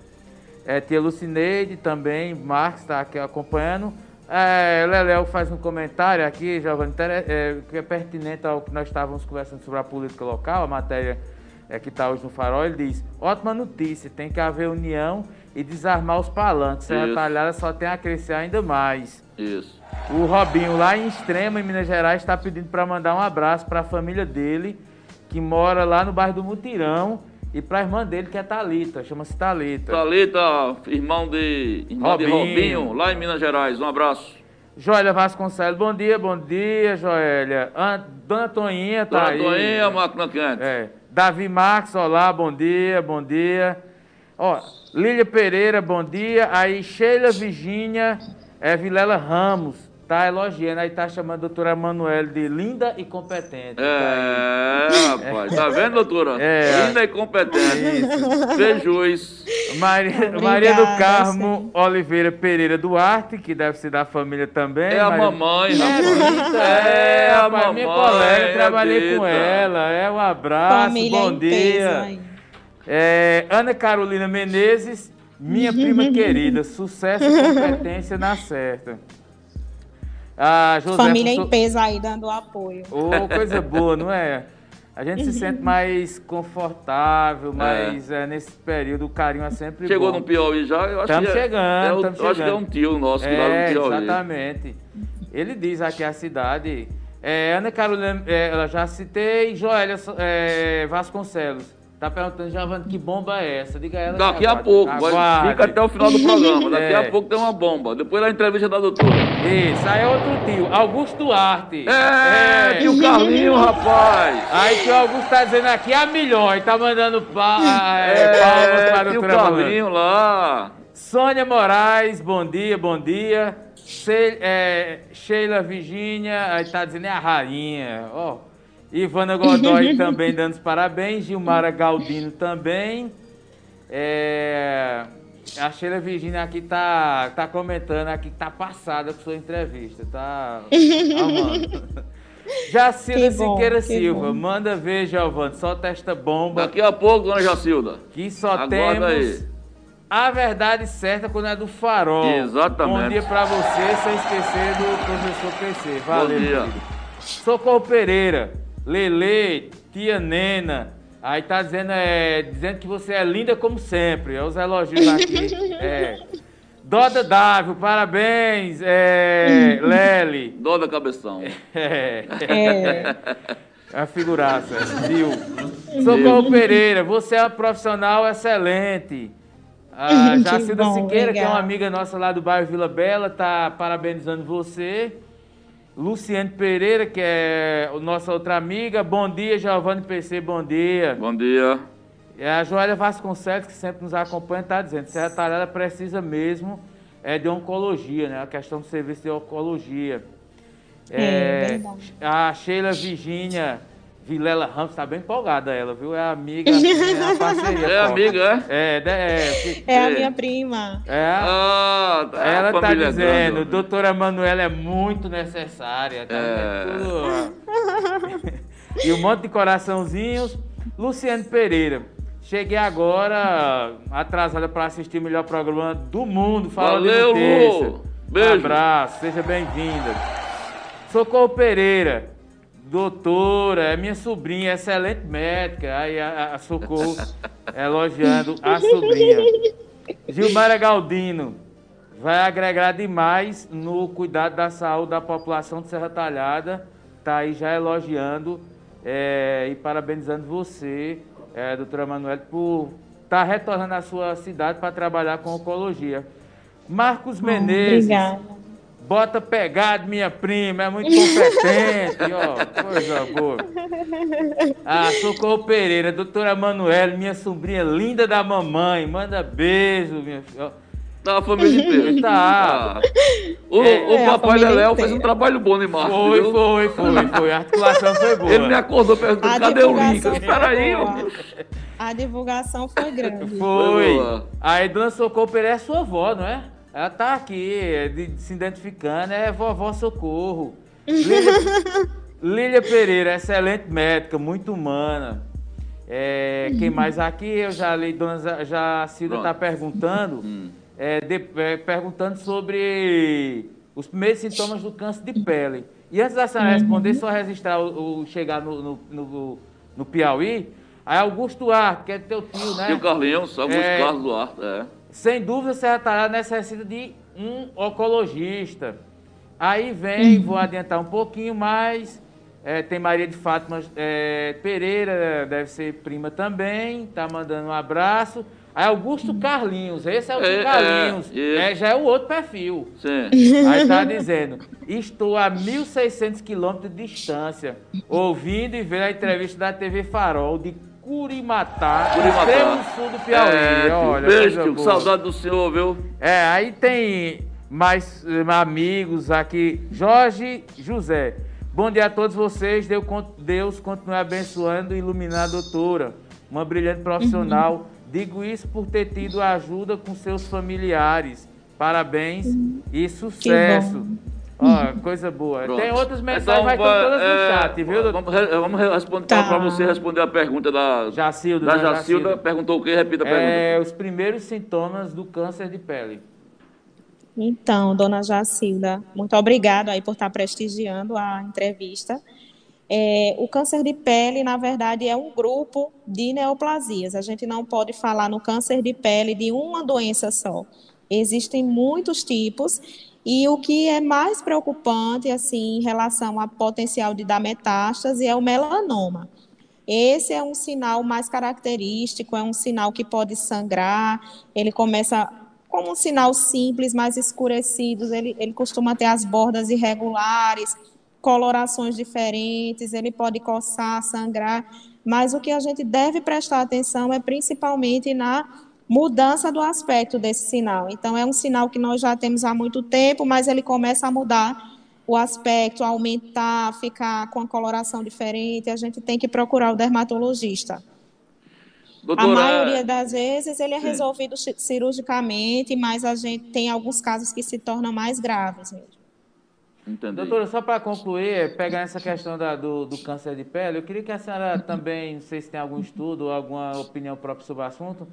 É, tia Lucineide também, Marques está aqui acompanhando. É, Leléo faz um comentário aqui, Giovanni, é, que é pertinente ao que nós estávamos conversando sobre a política local, a matéria é, que está hoje no farol. Ele diz: ótima notícia, tem que haver união e desarmar os palanques. Serra Talhada só tem a crescer ainda mais. Isso. O Robinho, lá em Extrema, em Minas Gerais, está pedindo para mandar um abraço para a família dele, que mora lá no bairro do Mutirão e para a irmã dele, que é Talita, chama-se Talita. Talita, irmão de irmão Robinho. de Robinho, lá em Minas Gerais. Um abraço. Joélia Vasconcelos, bom dia, bom dia, Joélia. Dona Toninha tá Dona aí. Dona Toninha, máquina quente. É. Davi Marques, olá, bom dia, bom dia. Ó, Lília Pereira, bom dia. Aí Sheila Virgínia, é Vilela Ramos. Tá elogiando, aí tá chamando a doutora Emanuele de linda e competente. É, tá rapaz, tá vendo, doutora? É. Linda e competente. Beijois. Maria, Maria do Carmo Oliveira Pereira Duarte, que deve ser da família também. É a mamãe, rapaz. É, é, a mamãe. Minha colega, trabalhei com ela. É um abraço, família bom dia. É, Ana Carolina Menezes, minha prima querida, sucesso e competência na certa. Ah, José, Família em peso aí dando apoio. Oh, coisa boa, não é? A gente se sente mais confortável, mas é. é. nesse período o carinho é sempre Chegou bom. no Piauí já? Estamos é, chegando, é, eu chegando. acho que é um tio nosso que é, lá no Piauí. Exatamente. Ele diz aqui a cidade. É, Ana Carolina, é, ela já citei, Joélia é, Vasconcelos. Tá perguntando, Giovanni, que bomba é essa? Diga ela. Daqui a pouco, vai, fica até o final do programa. Daqui é. a pouco tem uma bomba. Depois da entrevista da doutora. Isso, aí é outro tio, Augusto Duarte. É, é. tio Carlinho, rapaz. Aí que o Augusto tá dizendo aqui, a milhões, tá mandando pa, é, é, palmas para a doutora. Tio Carlinho lá. Sônia Moraes, bom dia, bom dia. Ce, é, Sheila Virgínia, aí tá dizendo é a rainha. Ó. Oh. Ivana Godoy também dando os parabéns. Gilmara Galdino também. É, a Sheila Virginia aqui tá, tá comentando aqui que tá passada com sua entrevista. Tá amando. Jacilda bom, Siqueira que Silva, bom. manda ver, Giovanni, solta esta bomba Daqui a pouco, dona Jacilda. que só Aguarda temos aí. a verdade certa quando é do farol. Exatamente. Bom dia pra você, sem esquecer do professor PC. Valeu, Bom dia. Socorro Pereira, Lele, tia Nena. Aí tá dizendo, é, dizendo que você é linda como sempre. É os elogios aqui. É. Doda Dávio, parabéns, é, Lely. Dó da cabeção. É. É, A figuraça, viu? Socorro Pereira, você é uma profissional excelente. A Jacilda bom, Siqueira, que é uma amiga nossa lá do bairro Vila Bela, tá parabenizando você. Luciane Pereira, que é a nossa outra amiga. Bom dia, Giovanni PC, bom dia. Bom dia. E a Joélia Vasconcelos, que sempre nos acompanha, está dizendo que Serra Talhada precisa mesmo é, de oncologia, né? A questão do serviço de oncologia. É, verdade. a Sheila Virgínia Vilela Ramos está bem empolgada ela, viu? É amiga, assim, é uma parceria. É amiga, É, de- é, que- é a É. minha prima. é, Ah, tá, ela a está família dizendo, grande. doutora Manuela é muito necessária. Tá É. vendo? Tudo, e um monte de coraçãozinhos. Luciano Pereira. Cheguei agora atrasada para assistir o melhor programa do mundo. Fala Valeu. Lu. Beijo. Um abraço, seja bem-vinda. Socorro Pereira. Doutora, é minha sobrinha, excelente médica. Aí a, a Socorro elogiando a sobrinha. Gilmara Galdino vai agregar demais no cuidado da saúde da população de Serra Talhada. Está aí já elogiando eh, e parabenizando você, eh, doutora Manuela, por estar retornando à sua cidade para trabalhar com oncologia. Marcos Menezes, Obrigada. Bota pegado, minha prima, é muito competente, ó, coisa boa. Ah, Socorro Pereira, doutora Manuela, minha sobrinha linda da mamãe, manda beijo, minha filha. Tá a família inteira. Tá. Ah. O, É, o é, papai família Leléo fez um trabalho bom em março. Foi, viu? foi, foi, foi. A articulação foi boa. Ele me acordou perguntando, A cadê o link? divulgação Eu, Espera aí, foi ó. A divulgação foi grande. Foi. Boa. Aí, dona Socorro Pereira é sua avó, não é? Ela tá aqui, é, de- se identificando, é vovó Socorro. Lília, Lília Pereira, excelente médica, muito humana. É, quem mais aqui? Eu já li, dona Já- Jacilda está perguntando, Hum. é, de- é, perguntando sobre os primeiros sintomas do câncer de pele. E antes da senhora responder, só registrar o, o- chegar no, no, no, no Piauí. Aí Augusto Duarte, que é teu tio, né? E o Carlinhos, Augusto É. Carlos Duarte, é. Sem dúvida, Serra Talhada necessita de um oncologista. Aí vem, vou adiantar um pouquinho mais. é, tem Maria de Fátima é, Pereira, deve ser prima também, tá mandando um abraço. Aí Augusto Carlinhos, esse é o É, é, Carlinhos, é, já é o outro perfil. Sim. Aí tá dizendo, estou a 1.600 quilômetros de distância, ouvindo e vendo a entrevista da TV Farol de Curimatá, Curimatá. extremo sul do Piauí. É, Olha, beijo, tio, saudade do senhor, viu? É, aí tem mais eh, amigos aqui. Jorge José. Bom dia a todos vocês. Deus, con- Deus continue abençoando e iluminando a doutora. Uma brilhante profissional. Digo isso por ter tido ajuda com seus familiares. Parabéns e sucesso. Ó, coisa boa. Pronto. Tem outras mensagens, mas vai- estão todas no é, chat, viu? doutor? Vamos, vamos re- responder Tá. para você responder a pergunta da Jacilda, da dona Jacilda. Jacilda. Perguntou o quê? Repita a pergunta. É, os primeiros sintomas do câncer de pele. Então, dona Jacilda, muito obrigada aí por estar prestigiando a entrevista. É, o câncer de pele, na verdade, é um grupo de neoplasias. A gente não pode falar no câncer de pele de uma doença só. Existem muitos tipos e o que é mais preocupante, assim, em relação ao potencial de dar metástase é o melanoma. Esse é um sinal mais característico, é um sinal que pode sangrar, ele começa como um sinal simples, mais escurecidos, ele, ele costuma ter as bordas irregulares, colorações diferentes, ele pode coçar, sangrar, mas o que a gente deve prestar atenção é principalmente na mudança do aspecto desse sinal. Então, é um sinal que nós já temos há muito tempo, mas ele começa a mudar o aspecto, aumentar, ficar com a coloração diferente, a gente tem que procurar o dermatologista. Doutora, A maioria das vezes ele é Sim. resolvido ci- cirurgicamente, mas a gente tem alguns casos que se tornam mais graves mesmo. Entendi. Doutora, só para concluir, pegar essa questão da, do, do câncer de pele, eu queria que a senhora também, não sei se tem algum estudo ou alguma opinião própria sobre o assunto,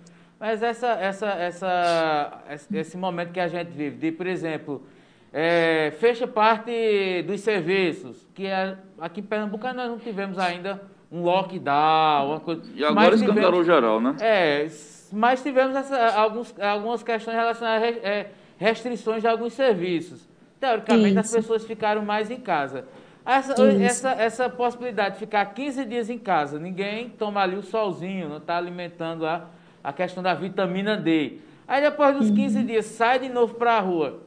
mas essa, essa, essa, esse momento que a gente vive, de, por exemplo, é, fecha parte dos serviços, que é, aqui em Pernambuco nós não tivemos ainda um lockdown, uma coisa. E agora escancarou geral, né? É, mas tivemos essa, alguns, algumas questões relacionadas a é, restrições de alguns serviços. Teoricamente, Isso. as pessoas ficaram mais em casa. Essa, essa, essa possibilidade de ficar 15 dias em casa, ninguém toma ali o solzinho, não está alimentando a, a questão da vitamina D. Aí depois dos 15 uhum. dias sai de novo para a rua.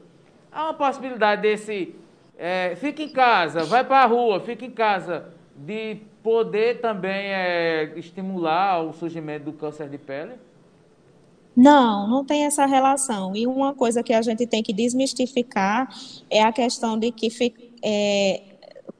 Há uma possibilidade desse. É, fica em casa, vai para a rua, fica em casa, de poder também é, estimular o surgimento do câncer de pele? Não, não tem essa relação. E uma coisa que a gente tem que desmistificar é a questão de que é,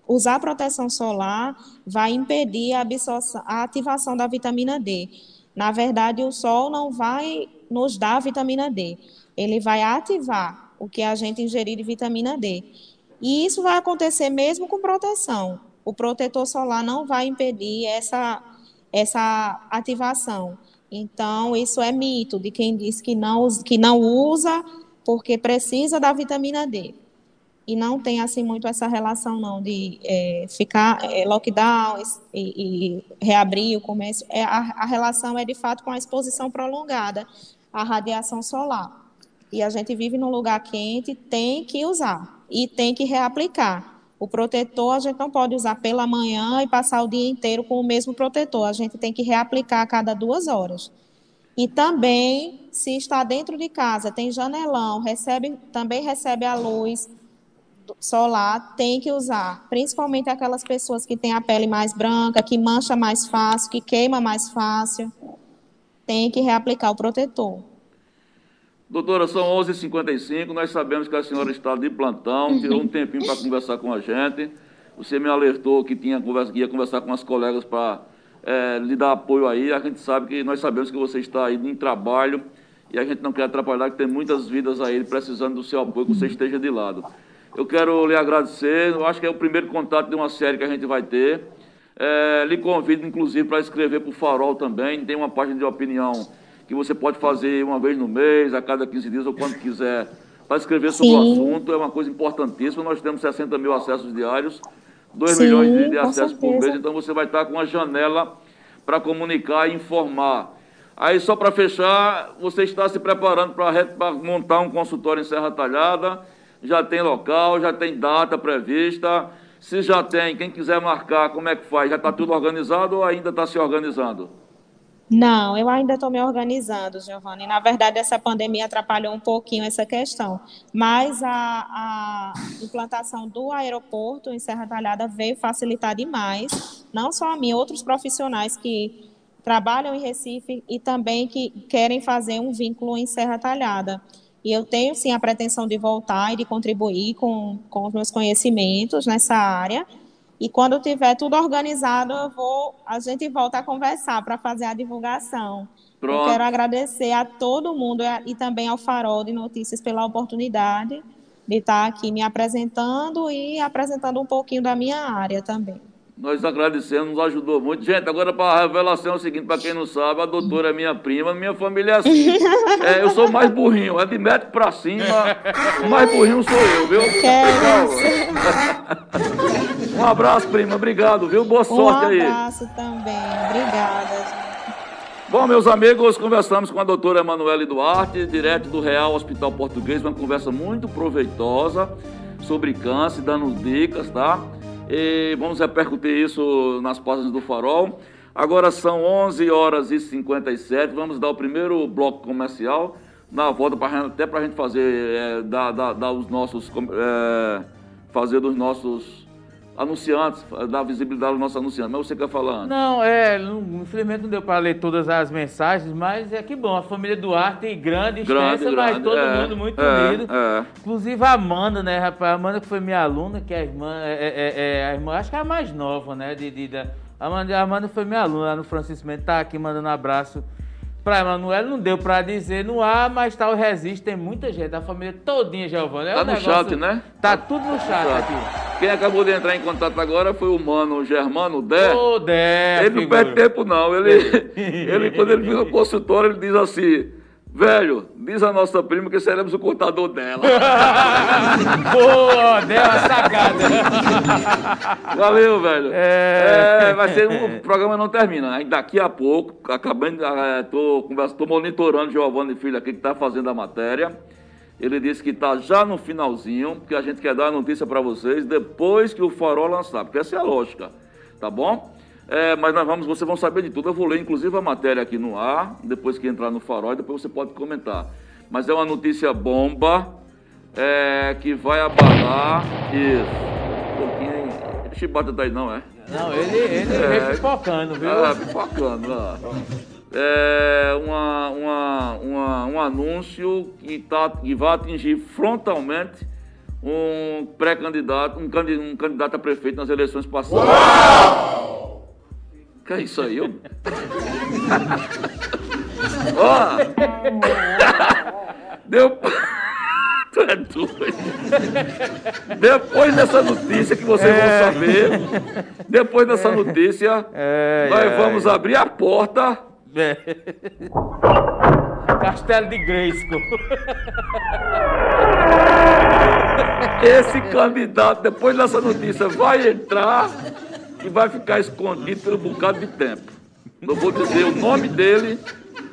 usar proteção solar vai impedir a, absorção, a ativação da vitamina D. Na verdade, o sol não vai nos dar vitamina D, ele vai ativar o que a gente ingerir de vitamina D. E isso vai acontecer mesmo com proteção. O protetor solar não vai impedir essa, essa ativação. Então, isso é mito de quem diz que não, que não usa porque precisa da vitamina D. E não tem, assim, muito essa relação, não, de é, ficar é, lockdown e, e, reabrir o comércio. É, a, a relação é, de fato, com a exposição prolongada à radiação solar. E a gente vive num lugar quente, tem que usar e tem que reaplicar. O protetor a gente não pode usar pela manhã e passar o dia inteiro com o mesmo protetor. A gente tem que reaplicar a cada duas horas. E também, se está dentro de casa, tem janelão, recebe, também recebe a luz solar, tem que usar. Principalmente aquelas pessoas que têm a pele mais branca, que mancha mais fácil, que queima mais fácil. Tem que reaplicar o protetor. Doutora, são 11h55, nós sabemos que a senhora está de plantão, tirou um tempinho para conversar com a gente. Você me alertou que, tinha conversa, ia conversar com as colegas para é, lhe dar apoio aí. A gente sabe que nós sabemos que você está aí em trabalho e a gente não quer atrapalhar, que tem muitas vidas aí precisando do seu apoio, que você esteja de lado. Eu quero lhe agradecer, eu acho que é o primeiro contato de uma série que a gente vai ter. É, lhe convido, inclusive, para escrever para o Farol também, tem uma página de opinião que você pode fazer uma vez no mês, a cada 15 dias ou quando quiser, para escrever sobre Sim. o assunto. É uma coisa importantíssima. Nós temos 60 mil acessos diários, 2 Sim, milhões de, de acessos certeza. por mês, então você vai estar com uma janela para comunicar e informar. Aí, só para fechar, você está se preparando para montar um consultório em Serra Talhada, já tem local, já tem data prevista. Se já tem, quem quiser marcar, como é que faz? Já está tudo organizado ou ainda está se organizando? Não, eu ainda estou me organizando, Giovanni. Na verdade, essa pandemia atrapalhou um pouquinho essa questão, mas a, a implantação do aeroporto em Serra Talhada veio facilitar demais, não só a mim, outros profissionais que trabalham em Recife e também que querem fazer um vínculo em Serra Talhada. E eu tenho, sim, a pretensão de voltar e de contribuir com, com os meus conhecimentos nessa área, e quando tiver tudo organizado, eu vou, a gente volta a conversar para fazer a divulgação. Pronto. Eu quero agradecer a todo mundo e também ao Farol de Notícias pela oportunidade de estar aqui me apresentando e apresentando um pouquinho da minha área também. Nós agradecemos, nos ajudou muito. Gente, agora para a revelação é o seguinte, para quem não sabe, a doutora é minha prima, minha família é assim. É, eu sou mais burrinho, é de metro para cima, o mais burrinho sou eu, viu? um abraço, prima, obrigado, viu? Boa sorte aí. Um abraço aí. também, obrigada. Bom, meus amigos, conversamos com a doutora Emanuele Duarte, direto do Real Hospital Português, uma conversa muito proveitosa sobre câncer, dando dicas, tá? E vamos repercutir isso nas páginas do Farol. Agora são 11 horas e 57. Vamos dar o primeiro bloco comercial. Na volta, pra, até para a gente fazer, é, dar, dar, dar, os nossos. É, fazer dos nossos anunciantes, dar visibilidade aos nossos anunciantes. Mas você quer falar? Não, é, infelizmente não deu para ler todas as mensagens, mas é que bom, a família Duarte grande, grande extensa, grande, mas todo é, mundo muito é, unido. É. Inclusive a Amanda, né, rapaz? A Amanda que foi minha aluna, que é a irmã, é, é, é, é a irmã, acho que é a mais nova, né? De, de, de, a, Amanda, a Amanda foi minha aluna lá no Francisco Mendes, tá aqui mandando um abraço Pra Emanuel não deu pra dizer no ar, mas tá o Resiste, tem muita gente, a família todinha, Giovanni. É Tá um no negócio- chat, né? Tá tudo no chat Tá. aqui. Quem acabou de entrar em contato agora foi o mano Germano Dé. Ô, Dé, ele não figura. perde tempo, não. Ele, ele, quando ele vira no consultório, ele diz assim: velho, diz a nossa prima que seremos o contador dela. Boa, deu uma sacada. Valeu, velho. É. É, vai ser um, o programa não termina. Aí daqui a pouco, acabando, é, tô, conversa, tô monitorando o Giovanni Filho aqui que tá fazendo a matéria. Ele disse que tá já no finalzinho, porque a gente quer dar a notícia para vocês depois que o Farol lançar, porque essa é a lógica, tá bom? É, mas nós vamos, vocês vão saber de tudo. Eu vou ler inclusive a matéria aqui no ar, depois que entrar no Farol, e depois você pode comentar. Mas é uma notícia bomba é, que vai abalar isso. Um pouquinho. Chibata tá aí não, é? Não, ele, ele É. vem pipocando, viu? Ah, pipocando lá. É uma, uma, uma, um anúncio que, tá, que vai atingir frontalmente um pré-candidato, um, um candidato a prefeito nas eleições passadas. Que é isso aí? Eu... Ó! Deu. Tu é. Depois dessa notícia que vocês vão saber, depois dessa notícia, É, nós é, vamos abrir a porta. É. Castelo de Grayskull. Esse candidato, depois dessa notícia, vai entrar e vai ficar escondido por um bocado de tempo. Não vou dizer o nome dele,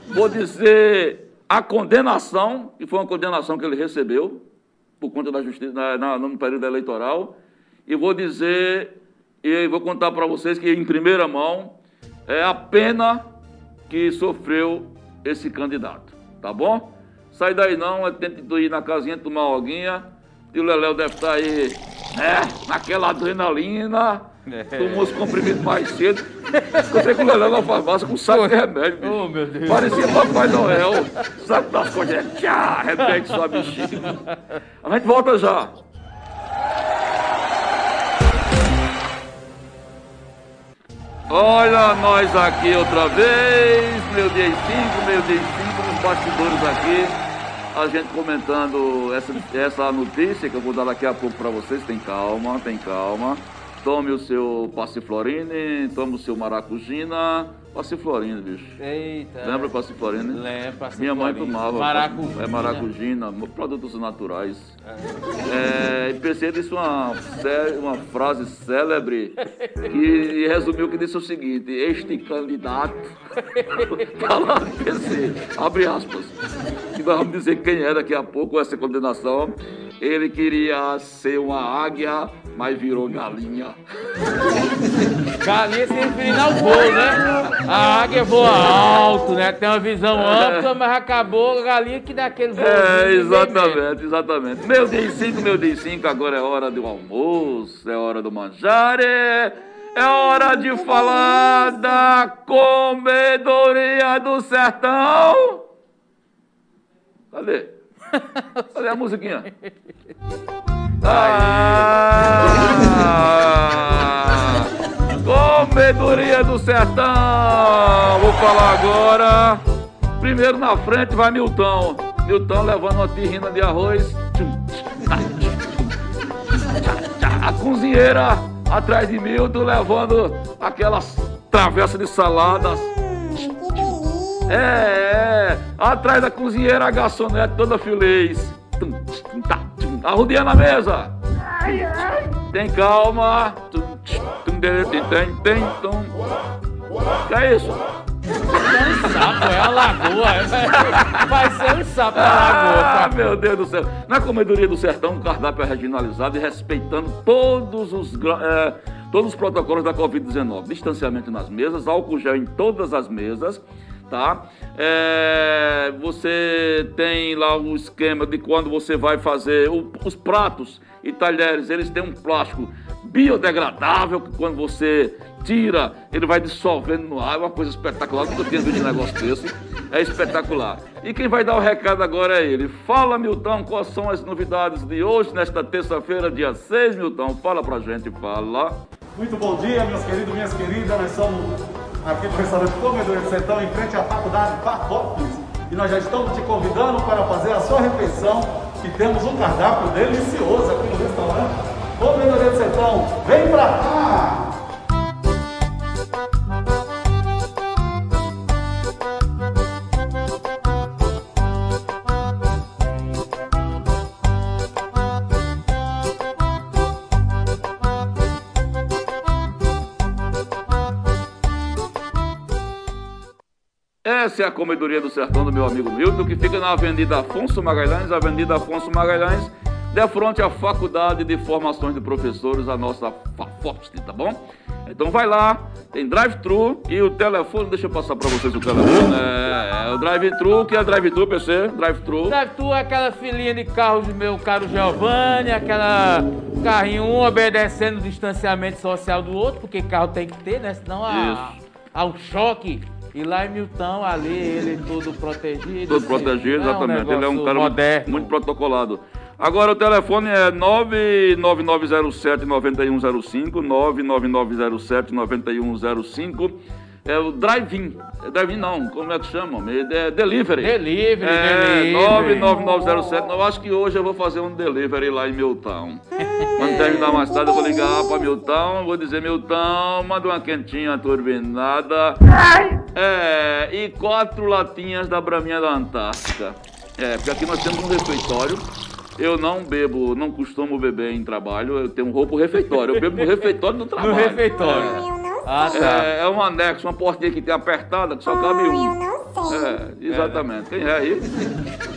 vou dizer a condenação, que foi uma condenação que ele recebeu por conta da justiça na, na- no período eleitoral, e vou dizer e vou contar para vocês que em primeira mão é a pena que sofreu esse candidato, tá bom? Sai daí não, é tenta ir na casinha tomar uma aguinha, e o Leléu deve estar aí, né, naquela adrenalina, tomou os comprimidos mais cedo. Encontrei com o Leléu na farmácia com um saco de remédio, bicho. Oh, meu Deus. Parecia Papai Noel, saco das coisas, tchá, remédio só bexiga. A gente volta já. Olha nós aqui outra vez, meu dia 5, meu dia 5, nos bastidores aqui. A gente comentando essa, essa notícia que eu vou dar daqui a pouco para vocês. Tem calma, tem calma. Tome o seu passiflorine, tome o seu maracujina. Passiflorine, bicho. Eita. Lembra passiflorine? Passiflorine. Minha mãe tomava. Maracujina. É maracujina, produtos naturais. É, e PC disse uma, uma frase célebre que resumiu que disse o seguinte: Este candidato. tá lá PC, abre aspas. Que nós vamos dizer quem é daqui a pouco essa condenação. Ele queria ser uma águia, mas virou galinha. Galinha se referindo ao voo, né? A águia voa alto, né? Tem uma visão ampla, mas acabou a galinha que dá aquele voo. É, exatamente, exatamente. Meu dia 5, meu dia 5, agora é hora do almoço, é hora do manjar, é, é hora de falar da comedoria do sertão. Cadê? Cadê a musiquinha? Ah, comedoria do sertão. Vou falar agora. Primeiro na frente vai Milton. Milton levando uma tirrina de arroz. A cozinheira atrás de Milton levando aquelas travessas de saladas. É, é. Atrás da cozinheira a garçonete toda feliz. Arrudeando a mesa. Tem calma. Que é isso? Sapo, é a lagoa. é- Vai ser um sapo na Ah, lagoa. meu Deus do céu. Na Comedoria do Sertão, o cardápio é regionalizado e respeitando todos os, é, todos os protocolos da Covid-19. Distanciamento nas mesas, álcool gel em todas as mesas, tá? É, você tem lá o esquema de quando você vai fazer o- os pratos e talheres, eles têm um plástico biodegradável que quando você tira, ele vai dissolvendo no ar, é uma coisa espetacular, nunca tinha visto um negócio desse, é espetacular. E quem vai dar o recado agora é ele. Fala, Milton, quais são as novidades de hoje, nesta terça-feira, dia 6, Milton? Fala pra gente, fala. Muito bom dia, meus queridos, minhas queridas. Nós somos aqui do restaurante Comedor do Sertão, em frente à Faculdade Facópolis. E nós já estamos te convidando para fazer a sua refeição e temos um cardápio delicioso Essa é a comedoria do sertão do meu amigo Milton, que fica na Avenida Afonso Magalhães, Avenida Afonso Magalhães, de frente à Faculdade de Formações de Professores, a nossa FAFOPST, tá bom? Então vai lá, tem drive-thru e o telefone, deixa eu passar para vocês o telefone, é, é o drive-thru, que é drive-thru, PC, drive-thru. Drive-thru é aquela filinha de carros do meu caro Giovanni, aquela carrinho um obedecendo o distanciamento social do outro, porque carro tem que ter, né? Senão há, há um choque e lá em Milton, ali, ele tudo protegido. Tudo protegido, é um exatamente. ele é um cara moderno. muito protocolado. Agora o telefone é 99907-9105, 99907-9105. É o drive-in. É drive-in não, como é que chama? É delivery. Delivery, é, delivery. 99907. Eu acho que hoje eu vou fazer um delivery lá em Milton. Quando terminar mais tarde, eu vou ligar pra Milton, vou dizer, Milton, manda uma quentinha turbinada. É, e quatro latinhas da Braminha da Antártica. É, porque aqui nós temos um refeitório. Eu não bebo, não costumo beber em trabalho, eu tenho um roubo refeitório. Eu bebo no refeitório do trabalho. No refeitório. Ah, tá. É, é um anexo, uma portinha que tem apertada, que só cabe um. É, exatamente. Quem é aí?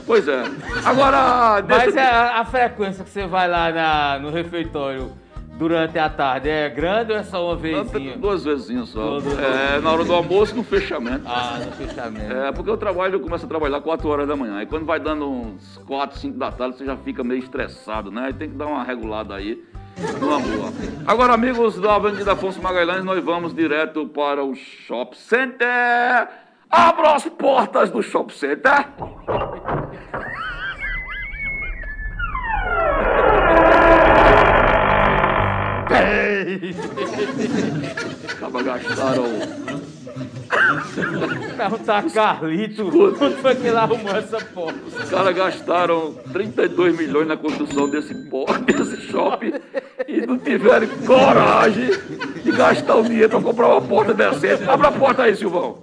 Pois é. Agora, Mas eu- é a, a frequência que você vai lá na- no refeitório durante a tarde é grande ou é só uma Não, vezinha? Duas vezinhas só. Duas. É, na hora do almoço e no fechamento. Ah, no fechamento. É, porque eu trabalho, eu começo a trabalhar 4 horas da manhã. Aí quando vai dando uns 4, 5 da tarde, você já fica meio estressado, né? Aí tem que dar uma regulada aí, numa boa. Agora, amigos da Avenida Afonso Magalhães, nós vamos direto para o Shop Center. Abra as portas do Shop Center. Acaba gastaram Perguntar a Carlito quando foi que ele arrumou essa porta. Os caras gastaram 32 milhões na construção desse, po- desse shopping e não tiveram coragem de gastar o dinheiro para comprar uma porta decente. Abra a porta aí, Silvão.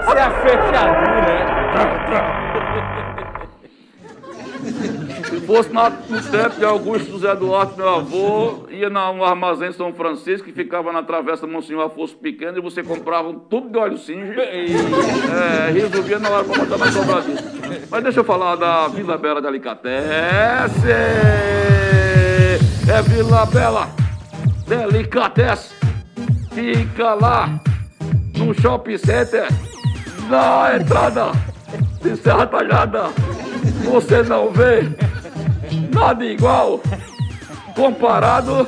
Isso é a fechadura, né? Fosse na- no tempo de Augusto José Duarte, meu avô, ia na- no armazém São Francisco, que ficava na travessa Monsenhor Afonso Pequeno, e você comprava um tubo de óleo cinge. É, resolvia na hora para botar na dobradiça. Mas deixa eu falar da Vila Bela Delicatesse. É Vila Bela Delicatesse. Fica lá no shopping center, na entrada de Serra Talhada. Você não vê nada igual comparado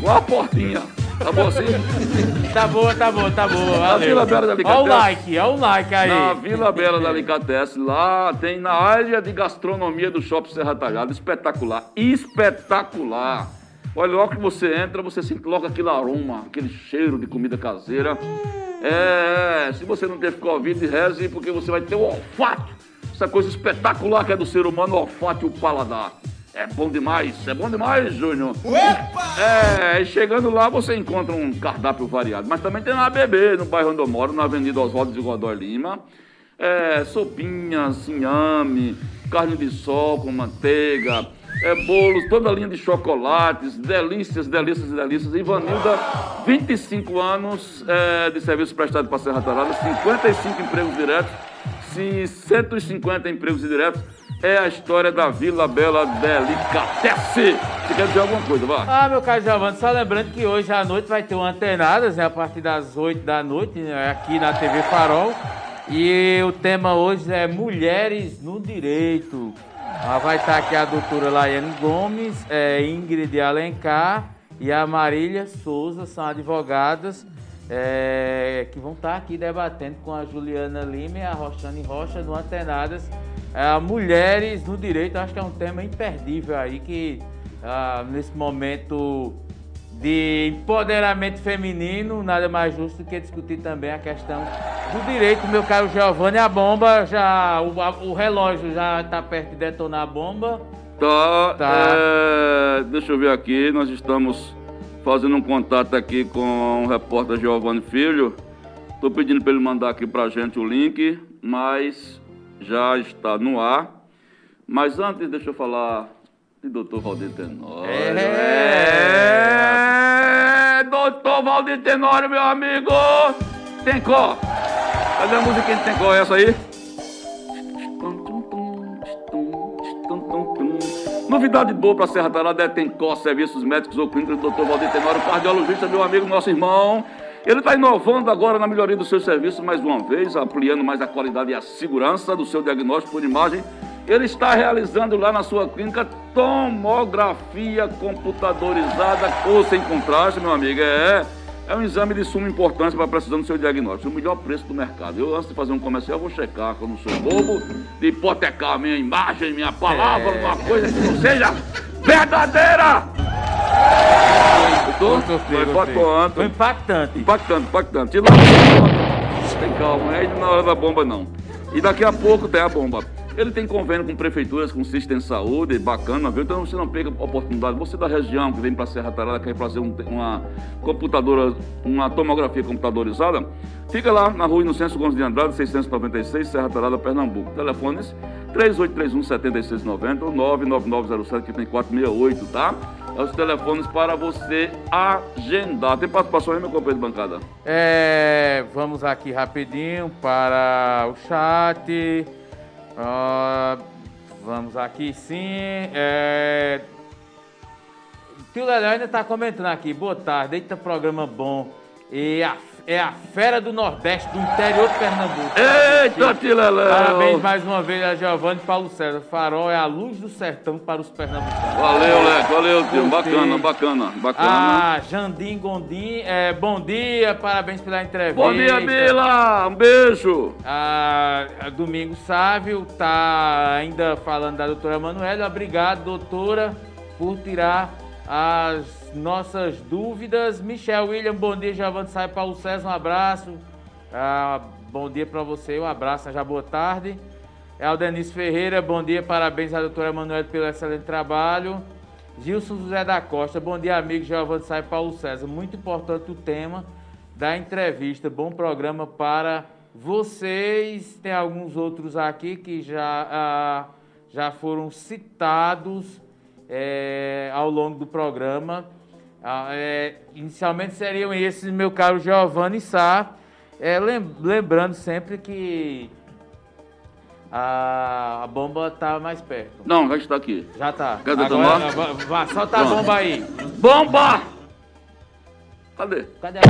com a portinha. Tá bom assim? Tá boa, tá boa, tá boa. Na valeu. Vila Bela Olha o like, olha o like aí. Na Vila Bela da Alicatesse, lá tem na área de gastronomia do Shopping Serra Talhada, espetacular, espetacular. Olha, logo que você entra, você sente logo aquele aroma, aquele cheiro de comida caseira. É, se você não teve Covid, reze, porque você vai ter o olfato. Essa coisa espetacular que é do ser humano, o olfato e o paladar. É bom demais, é bom demais, Júnior. É, chegando lá você encontra um cardápio variado. Mas também tem na ABB, no bairro onde eu moro, na Avenida Oswaldo de Godoy Lima. É, sopinhas, inhame, carne de sol com manteiga, é, bolos, toda a linha de chocolates, delícias, delícias e delícias. Ivanilda, 25 anos é, de serviço prestado para Serra Tarada, 55 empregos diretos, se 150 empregos indiretos. É a história da Vila Bela Delicatesse. Você quer dizer alguma coisa, vá? Ah, meu caro Giovanni, só lembrando que hoje à noite vai ter um Antenadas, né, a partir das 8 da noite, né, aqui na TV Farol. E o tema hoje é Mulheres no Direito. Ah, vai estar aqui a doutora Laiane Gomes, é, Ingrid Alencar e a Marília Souza, são advogadas é, que vão estar aqui debatendo com a Juliana Lima e a Roxane Rocha no Antenadas. É, mulheres no direito, acho que é um tema imperdível aí que ah, nesse momento de empoderamento feminino, nada mais justo do que discutir também a questão do direito, meu caro Giovanni. A bomba já. O, a- o relógio já está perto de detonar a bomba. Tá, Tá. é, deixa eu ver aqui, nós estamos fazendo um contato aqui com o repórter Giovanni Filho. Estou pedindo para ele mandar aqui para a gente o link, mas já está no ar. Mas antes, deixa eu falar de doutor Valdir Tenório. É. É, doutor Valdir Tenório, meu amigo! Tencó! Cadê a musiquinha de Tencó? É essa aí? Novidade boa para Serra Talada é Tencó, Serviços Médicos ou Clínicas do Dr. Valdir Tenório, cardiologista, meu amigo, nosso irmão. Ele está inovando agora na melhoria dos seus serviços mais uma vez, ampliando mais a qualidade e a segurança do seu diagnóstico por imagem. Ele está realizando lá na sua clínica tomografia computadorizada ou sem contraste, meu amigo. É, é um exame de suma importância para precisão do seu diagnóstico. O melhor preço do mercado. Eu, antes de fazer um comercial, vou checar, que eu não sou bobo, de hipotecar minha imagem, minha palavra, É. uma coisa que não seja verdadeira! Gostou? Gostei, Foi impactante. Foi impactante. Impactante, impactante. E lá tem calma, não é na hora da bomba não. E daqui a pouco tem a bomba. Ele tem convênio com prefeituras, com sistema de saúde, bacana, viu? Então você não pega oportunidade. Você da região que vem para Serra Tarada, quer fazer um- uma computadora, uma tomografia computadorizada, fica lá na rua Inocêncio Gomes de Andrade, 696, Serra Tarada, Pernambuco. Telefones 3831 7690 ou 99907, que tem 468, tá? É os telefones para você agendar. Tem participação aí, meu companheiro de bancada? É, vamos aqui rapidinho para o chat. Ah, vamos aqui sim. É, tio Lelé ainda está comentando aqui. Boa tarde, eita programa bom. E a- é a fera do Nordeste, do interior de Pernambuco. Eita, Tileléu! Parabéns mais uma vez a Giovanni Paulo César. Farol é a luz do sertão para os pernambucanos. Valeu, Leco, valeu, tio. Bacana, bacana, bacana. Ah, Jandim Gondim, é, bom dia, parabéns pela entrevista. Bom dia, Bila! Um beijo! Ah, Domingo Sávio tá ainda falando da doutora Manuela. Obrigado, doutora, por tirar as nossas dúvidas. Michel William, bom dia. Giovanni Sai Paulo César, um abraço. Ah, bom dia para você, um abraço, já boa tarde. Aldenis Ferreira, bom dia, parabéns à doutora Manuela pelo excelente trabalho. Gilson José da Costa, bom dia, amigo Giovanni Sai Paulo César. Muito importante o tema da entrevista. Bom programa para vocês. Tem alguns outros aqui que já, ah, já foram citados eh, ao longo do programa. Ah, eh, inicialmente seriam esses, meu caro Giovanni Sá. Lem- lembrando sempre que a, a bomba está mais perto. Não, já está aqui. Já tá. Quer Agora, vá, solta a Pronto. bomba aí. Bomba! Cadê? Cadê a?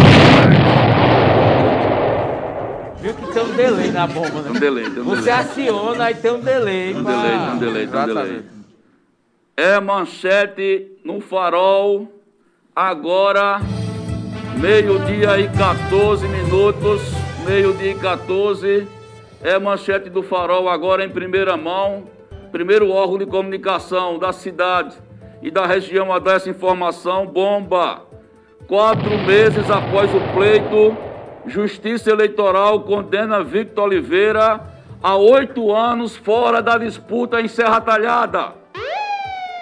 Viu que tem um delay na bomba, né? Um delay, tem um Você delay. aciona, aí tem um delay. Um pra- delay, tem um delay, tem um delay. É manchete no farol, agora, meio-dia e 14 minutos, meio-dia e 14. É manchete do farol agora em primeira mão. Primeiro órgão de comunicação da cidade e da região a dar essa informação. Bomba! Quatro meses após o pleito, Justiça Eleitoral condena Victor Oliveira a oito anos fora da disputa em Serra Talhada.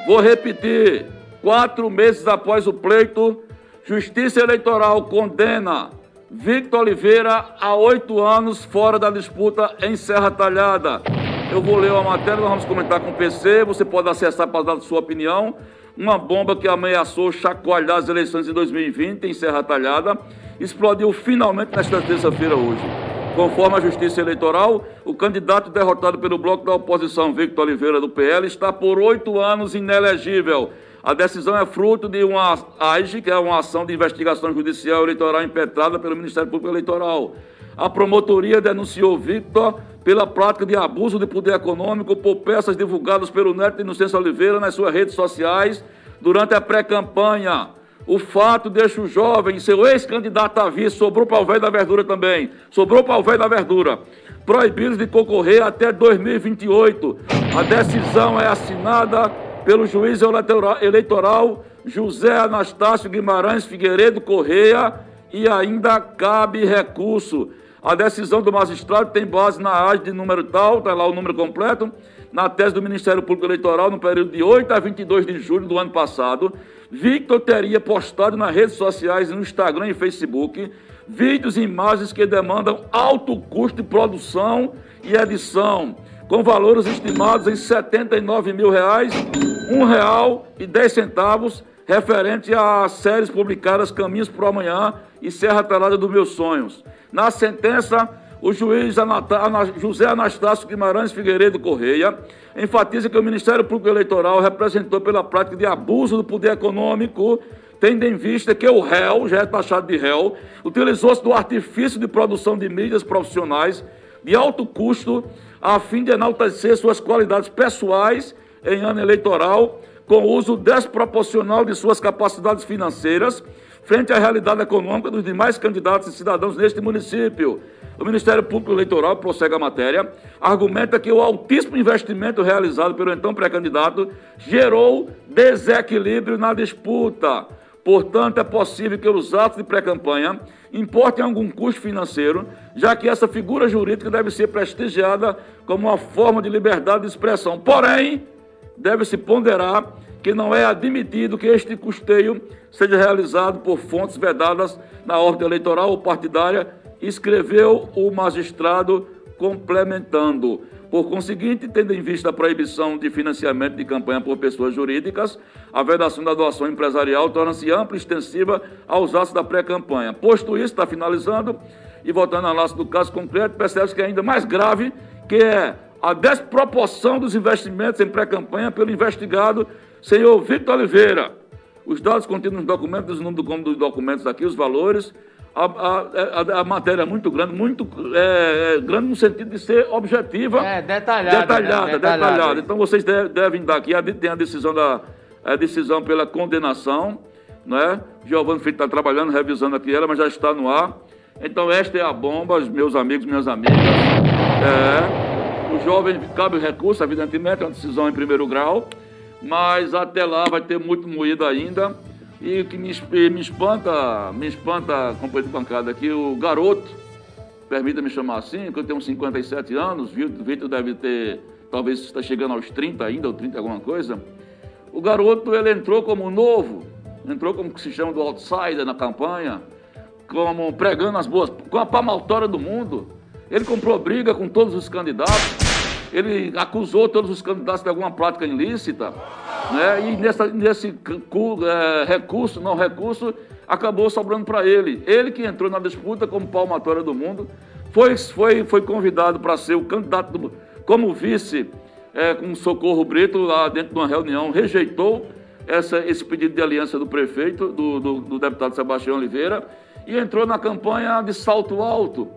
Vou repetir. Quatro meses após o pleito, Justiça Eleitoral condena Victor Oliveira a oito anos fora da disputa em Serra Talhada. Eu vou ler a matéria, nós vamos comentar com o PC. Você pode acessar para dar sua opinião. Uma bomba que ameaçou chacoalhar as eleições de 2020 em Serra Talhada explodiu finalmente nesta terça-feira hoje. Conforme a Justiça Eleitoral, o candidato derrotado pelo bloco da oposição, Victor Oliveira, do PL, está por oito anos inelegível. A decisão é fruto de uma AIGE, que é uma ação de investigação judicial eleitoral impetrada pelo Ministério Público Eleitoral. A promotoria denunciou Victor pela prática de abuso de poder econômico por peças divulgadas pelo Neto Inocêncio Oliveira nas suas redes sociais durante a pré-campanha. O fato deixa o jovem, seu ex-candidato a vice, sobrou para o velho da verdura também, sobrou para o velho da verdura, proibidos de concorrer até 2028. A decisão é assinada pelo juiz eleitoral José Anastácio Guimarães Figueiredo Correia e ainda cabe recurso. A decisão do magistrado tem base na AGE de número tal, está lá o número completo, na tese do Ministério Público Eleitoral no período de 8 a 22 de julho do ano passado. Victor teria postado nas redes sociais, no Instagram e Facebook, vídeos e imagens que demandam alto custo de produção e edição, com valores estimados em 79 mil reais, um real e 10 centavos, referente às séries publicadas Caminhos para o Amanhã e Serra Talada dos Meus Sonhos. Na sentença, o juiz José Anastácio Guimarães Figueiredo Correia enfatiza que o Ministério Público Eleitoral representou pela prática de abuso do poder econômico tendo em vista que o réu, já é taxado de réu, utilizou-se do artifício de produção de mídias profissionais de alto custo a fim de enaltecer suas qualidades pessoais em ano eleitoral, com uso desproporcional de suas capacidades financeiras frente à realidade econômica dos demais candidatos e cidadãos neste município. O Ministério Público Eleitoral, prossegue a matéria, argumenta que o altíssimo investimento realizado pelo então pré-candidato gerou desequilíbrio na disputa Portanto, é possível que os atos de pré-campanha importem algum custo financeiro, já que essa figura jurídica deve ser prestigiada como uma forma de liberdade de expressão. Porém, deve-se ponderar que não é admitido que este custeio seja realizado por fontes vedadas na ordem eleitoral ou partidária, escreveu o magistrado complementando. Por conseguinte, tendo em vista a proibição de financiamento de campanha por pessoas jurídicas, a vedação da doação empresarial torna-se ampla e extensiva aos atos da pré-campanha. Posto isso, está finalizando, e voltando ao laço do caso concreto, percebe-se que é ainda mais grave, que é a desproporção dos investimentos em pré-campanha pelo investigado senhor Victor Oliveira. Os dados contidos nos documentos, o número dos documentos aqui, os valores, a, a, a, matéria é muito grande, muito é, é, grande no sentido de ser objetiva. É, detalhada. Detalhada, né? detalhada. detalhada. Então vocês devem dar aqui, tem a decisão, da, a decisão pela condenação, né? Giovanni Filho está trabalhando, revisando aqui ela, mas já está no ar. Então esta é a bomba, meus amigos, minhas amigas. É, o jovem cabe recurso, evidentemente, é uma decisão em primeiro grau, mas até lá vai ter muito moído ainda. E o que me, me espanta, me espanta, companheiro de bancada aqui, o garoto, permita-me chamar assim, que eu tenho 57 anos, o Vitor deve ter, talvez está chegando aos 30 ainda, ou 30 alguma coisa. O garoto, ele entrou como novo, entrou como que se chama do outsider na campanha, como pregando as boas, com a pamaltória do mundo. Ele comprou briga com todos os candidatos, ele acusou todos os candidatos de alguma prática ilícita. Né? E nessa, nesse é, recurso, não recurso, acabou sobrando para ele. Ele que entrou na disputa como palmatória do mundo, foi, foi, foi convidado para ser o candidato do, como vice é, com Socorro Brito lá dentro de uma reunião, rejeitou essa, esse pedido de aliança do prefeito, do, do, do deputado Sebastião Oliveira, e entrou na campanha de salto alto,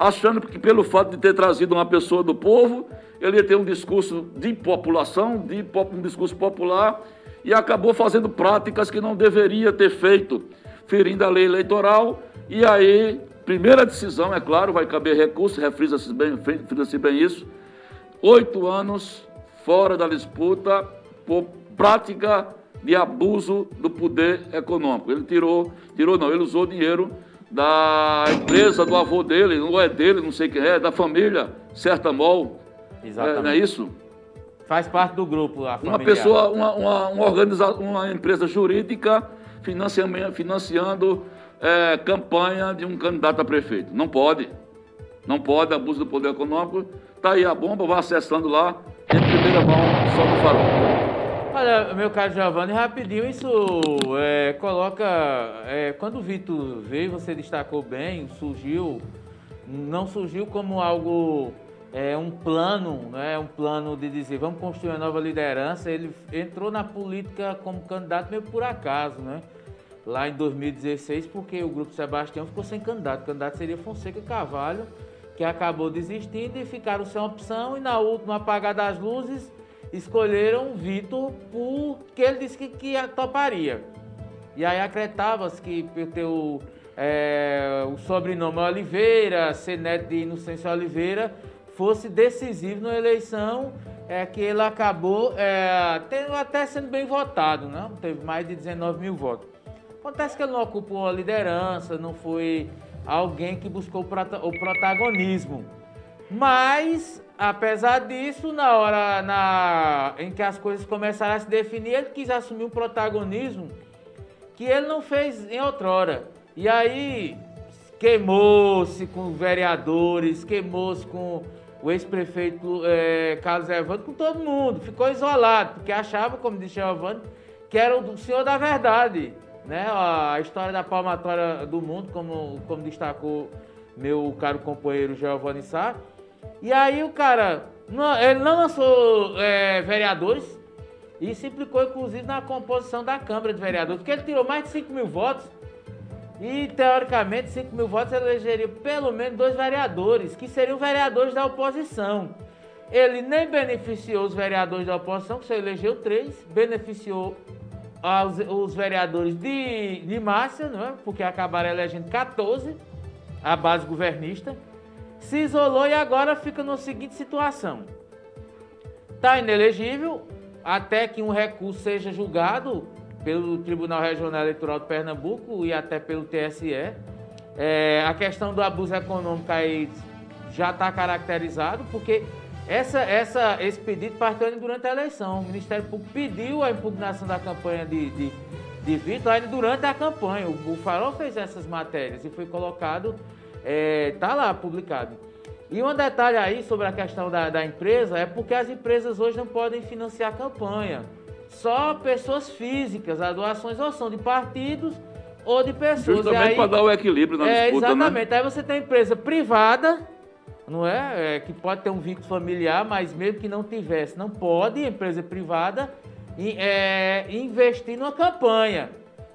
achando que pelo fato de ter trazido uma pessoa do povo, ele ia ter um discurso de população, de um discurso popular, e acabou fazendo práticas que não deveria ter feito, ferindo a lei eleitoral. E aí, primeira decisão, é claro, vai caber recurso, refrisa-se bem, bem isso, oito anos fora da disputa por prática de abuso do poder econômico. Ele tirou, tirou não, ele usou dinheiro da empresa do avô dele, não é dele, não sei quem é, da família Sertamol, Exatamente. É, não é isso? Faz parte do grupo. A uma pessoa, uma, uma, uma, organiza, uma empresa jurídica financiando, financiando é, campanha de um candidato a prefeito. Não pode. Não pode, abuso do poder econômico. Está aí a bomba, vá acessando lá, em primeira mão, só no farol. Olha, meu caro Giovanni, rapidinho, isso é, coloca. É, quando o Vitor veio, você destacou bem, surgiu. Não surgiu como algo é, um plano, né, um plano de dizer vamos construir uma nova liderança. Ele entrou na política como candidato meio por acaso, né? Lá em 2016, porque o Grupo Sebastião ficou sem candidato. O candidato seria Fonseca Carvalho, que acabou desistindo e ficaram sem opção. E na última apagar das luzes, escolheram Vitor porque ele disse que, que toparia. E aí acreditava-se que é, o sobrenome Oliveira, ser neto de Inocência Oliveira, fosse decisivo na eleição, é que ele acabou é, tendo, até sendo bem votado, né? teve mais de 19 mil votos. Acontece que ele não ocupou a liderança, não foi alguém que buscou o protagonismo. Mas, apesar disso, na hora na, em que as coisas começaram a se definir, ele quis assumir um protagonismo que ele não fez em outrora. E aí queimou-se com vereadores, queimou-se com o ex-prefeito é, Carlos Evandro, com todo mundo. Ficou isolado, porque achava, como disse o Evandro, que era o senhor da verdade né? A história da palmatória do mundo, como, como destacou meu caro companheiro Giovanni Sá. E aí o cara, não, ele não lançou é, vereadores e se implicou inclusive na composição da Câmara de Vereadores, porque ele tirou mais de 5 mil votos e teoricamente 5 mil votos elegeria pelo menos dois vereadores, que seriam vereadores da oposição. Ele nem beneficiou os vereadores da oposição, que só elegeu três, beneficiou os vereadores de, de Márcia, não é? porque acabaram elegendo 14, a base governista, se isolou e agora fica na seguinte situação. Está inelegível até que um recurso seja julgado pelo Tribunal Regional Eleitoral de Pernambuco e até pelo TSE. É, a questão do abuso econômico aí já está caracterizado, porque essa, essa, esse pedido partiu durante a eleição. O Ministério Público pediu a impugnação da campanha de, de, de Vitor ainda durante a campanha. O, o Farol fez essas matérias e foi colocado, é, tá lá publicado. E um detalhe aí sobre a questão da, da empresa é porque as empresas hoje não podem financiar a campanha. Só pessoas físicas, as doações ou são de partidos ou de pessoas. Justamente para dar o equilíbrio na é, disputa, né? Exatamente. Né? Aí você tem empresa privada não é? é? Que pode ter um vínculo familiar, mas mesmo que não tivesse, não pode, empresa privada, é, investir numa campanha.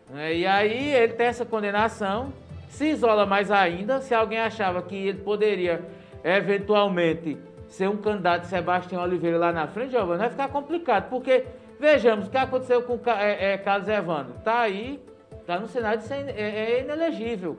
Né? E aí ele tem essa condenação, se isola mais ainda. Se alguém achava que ele poderia eventualmente ser um candidato Sebastião Oliveira lá na frente, Giovanni, vai ficar complicado, porque vejamos o que aconteceu com é, é, Carlos Evandro. Está aí, está no Senado, é, é inelegível.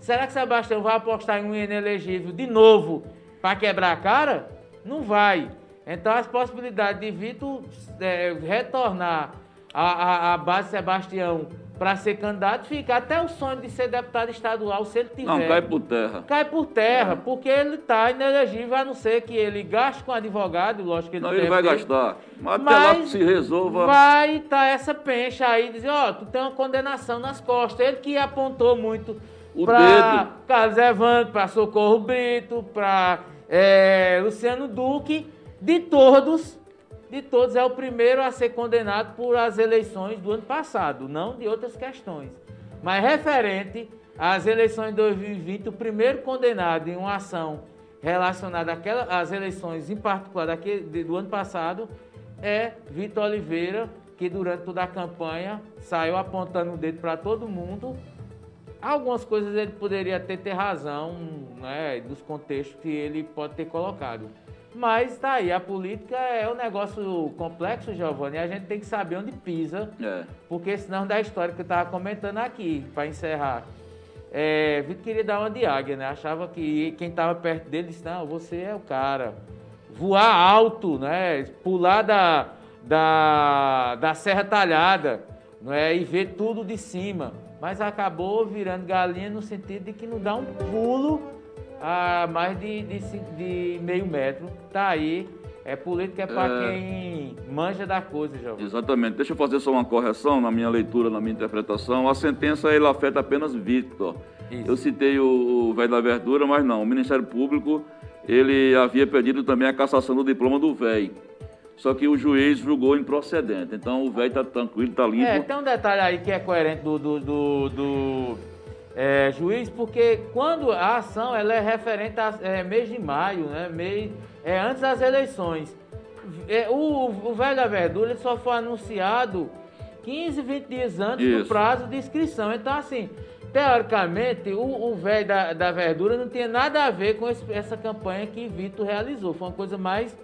Será que Sebastião vai apostar em um inelegível de novo para quebrar a cara? Não vai. Então as possibilidades de Vitor é, retornar à, à, base Sebastião para ser candidato fica até o sonho de ser deputado estadual, se ele tiver. Não, cai por terra. Cai por terra, é. porque ele está inelegível, a não ser que ele gaste com advogado, lógico que ele não. Ele vai ter. gastar. Mas, Mas até lá que se resolva. Vai estar tá essa pencha aí, dizer, ó, oh, tu tem uma condenação nas costas. Ele que apontou muito para Carlos Evandro, para Socorro Brito, para é, Luciano Duque, de todos, de todos é o primeiro a ser condenado por as eleições do ano passado, não de outras questões. Mas referente às eleições de 2020, o primeiro condenado em uma ação relacionada às eleições, em particular daquele, do ano passado, é Vitor Oliveira, que durante toda a campanha saiu apontando o dedo para todo mundo Algumas coisas ele poderia ter, ter razão, né, dos contextos que ele pode ter colocado. Mas tá aí, a política é um negócio complexo, Giovanni, e a gente tem que saber onde pisa, é. porque senão da história que eu estava comentando aqui, para encerrar. É, Vitor queria dar uma de águia, né? Achava que quem estava perto dele disse, não, você é o cara. Voar alto, né? Pular da, da, da Serra Talhada, não é? E ver tudo de cima mas acabou virando galinha no sentido de que não dá um pulo a mais de, de, de meio metro. Tá aí. É política é para é... quem manja da coisa, Jovem. Exatamente. Deixa eu fazer só uma correção na minha leitura, na minha interpretação. A sentença ela afeta apenas Victor. Isso. Eu citei o, o velho da verdura, mas não. O Ministério Público ele havia pedido também a cassação do diploma do velho. Só que o juiz julgou improcedente. Então o velho está tranquilo, está limpo. É, tem um detalhe aí que é coerente do, do, do, do é, juiz, porque quando a ação ela é referente a é, mês de maio, né? Mês, é antes das eleições. É, o, o velho da verdura só foi anunciado 15, 20 dias antes Isso. do prazo de inscrição. Então, assim, teoricamente, o, o velho da, da verdura não tinha nada a ver com esse, essa campanha que Vitor realizou. Foi uma coisa mais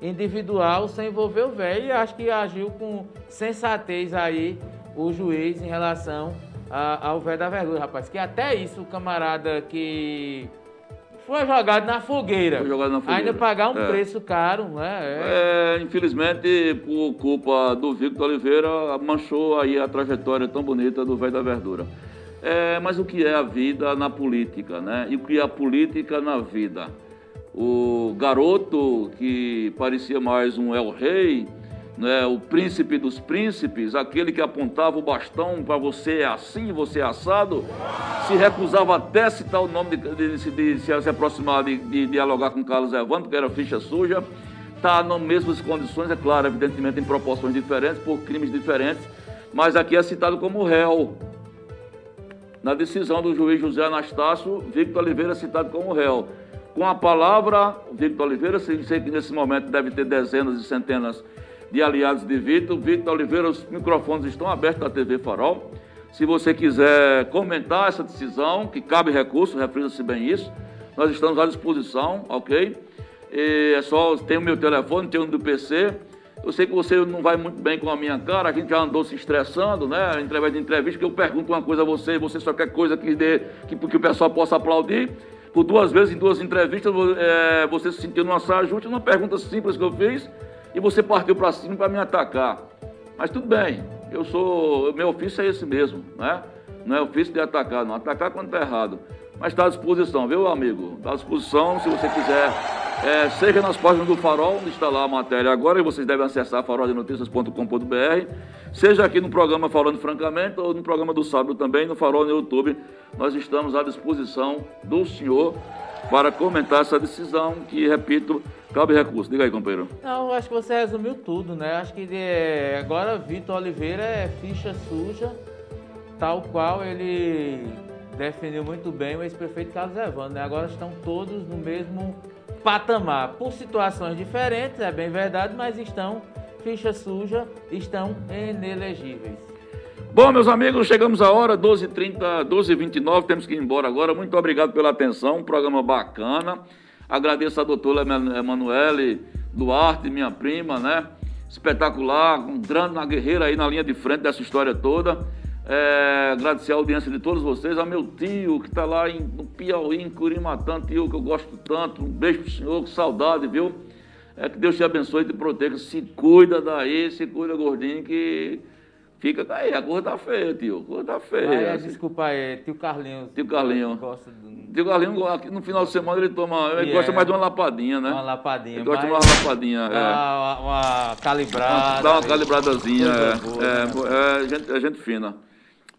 individual sem envolver o velho e acho que agiu com sensatez aí o juiz em relação ao velho da verdura, rapaz. Que até isso o camarada que foi jogado na fogueira. Foi jogado na fogueira. Ainda pagar um É. preço caro, né? É. É, infelizmente, por culpa do Victor Oliveira, manchou aí a trajetória tão bonita do Velho da Verdura. É, mas o que é a vida na política, né? E o que é a política na vida? O garoto que parecia mais um El Rei, né? o príncipe dos príncipes, aquele que apontava o bastão para você é assim, você é assado, se recusava até citar o nome de, de- de- de se, aproximar, de, dialogar com Carlos Evandro, que era ficha suja, está nas mesmas condições, é claro, evidentemente em proporções diferentes, por crimes diferentes, mas aqui é citado como réu. Na decisão do juiz José Anastácio, Victor Oliveira é citado como réu. Com a palavra, Victor Oliveira, sei que nesse momento deve ter dezenas e centenas de aliados de Victor. Victor Oliveira, os microfones estão abertos da TV Farol. Se você quiser comentar essa decisão, que cabe recurso, refrisa-se bem isso, nós estamos à disposição, ok? E é só, tem o meu telefone, tem o do PC. Eu sei que você não vai muito bem com a minha cara, a gente já andou se estressando, né? Através de entrevista, que eu pergunto uma coisa a você, você só quer coisa que, dê, que, que o pessoal possa aplaudir. Por duas vezes, em duas entrevistas, é, você se sentiu numa saia justa, uma pergunta simples que eu fiz, e você partiu para cima para me atacar. Mas tudo bem, eu sou. Meu ofício é esse mesmo, né? Não é ofício de atacar, não. Atacar quando está errado. Mas está à disposição, viu, amigo? Está à disposição, se você quiser. É, seja nas páginas do Farol, onde está lá a matéria agora, e vocês devem acessar faroldenoticias.com.br, seja aqui no programa Falando Francamente, ou no programa do sábado também, no Farol no YouTube. Nós estamos à disposição do senhor para comentar essa decisão, que, repito, cabe recurso. Diga aí, companheiro. Não, acho que você resumiu tudo, né? Acho que é, agora Vitor Oliveira é ficha suja, tal qual ele definiu muito bem o ex-prefeito Carlos Evandro, né? Agora estão todos no mesmo patamar, por situações diferentes, é bem verdade, mas estão ficha suja, estão inelegíveis. Bom, meus amigos, chegamos à hora, 12h30, 12h29, temos que ir embora agora. Muito obrigado pela atenção, um programa bacana. Agradeço a doutora Eman- Emanuele Duarte, minha prima, né? Espetacular, entrando na guerreira aí na linha de frente dessa história toda. É, agradecer a audiência de todos vocês, a meu tio que está lá em, no Piauí, em Curimatã, tio que eu gosto tanto. Um beijo pro senhor, que saudade, viu? É que Deus te abençoe e te proteja. Se cuida daí, se cuida, gordinho, que fica aí. A coisa tá feia, tio. A coisa tá feia. Mas, é, assim. desculpa aí, tio Carlinhos. Tio Carlinho. Gosta de Tio Carlinho, aqui no final de semana, ele toma. Ele E gosta é. mais de uma lapadinha, né? uma lapadinha. Ele gosta de uma lapadinha. É. dá uma, uma calibrada. Dá uma calibradazinha. É, boa, é, né? é, gente, é gente fina.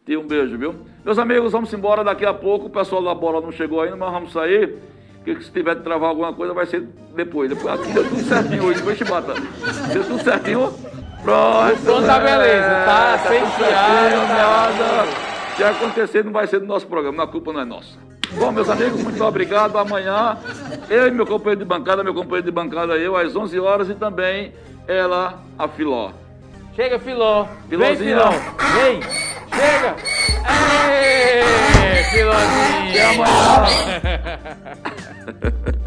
Tio, um beijo, viu? Meus amigos, vamos embora daqui a pouco. O pessoal da bola não chegou ainda, mas vamos sair. Que se tiver de travar alguma coisa, vai ser depois. depois aqui deu tudo certinho hoje, foi chibata. Deu tudo certinho. Pronto. Pronto, tá beleza, tá sem tudo fiado, certinho, tá nada. Se acontecer, não vai ser do nosso programa, a culpa não é nossa. Bom, meus amigos, muito obrigado. Amanhã, eu e meu companheiro de bancada, meu companheiro de bancada, eu, às 11 horas, e também ela, a Filó. Chega, Filó. Vem. Filó. Vem. Chega! Ei, filhotinho! Amanhã!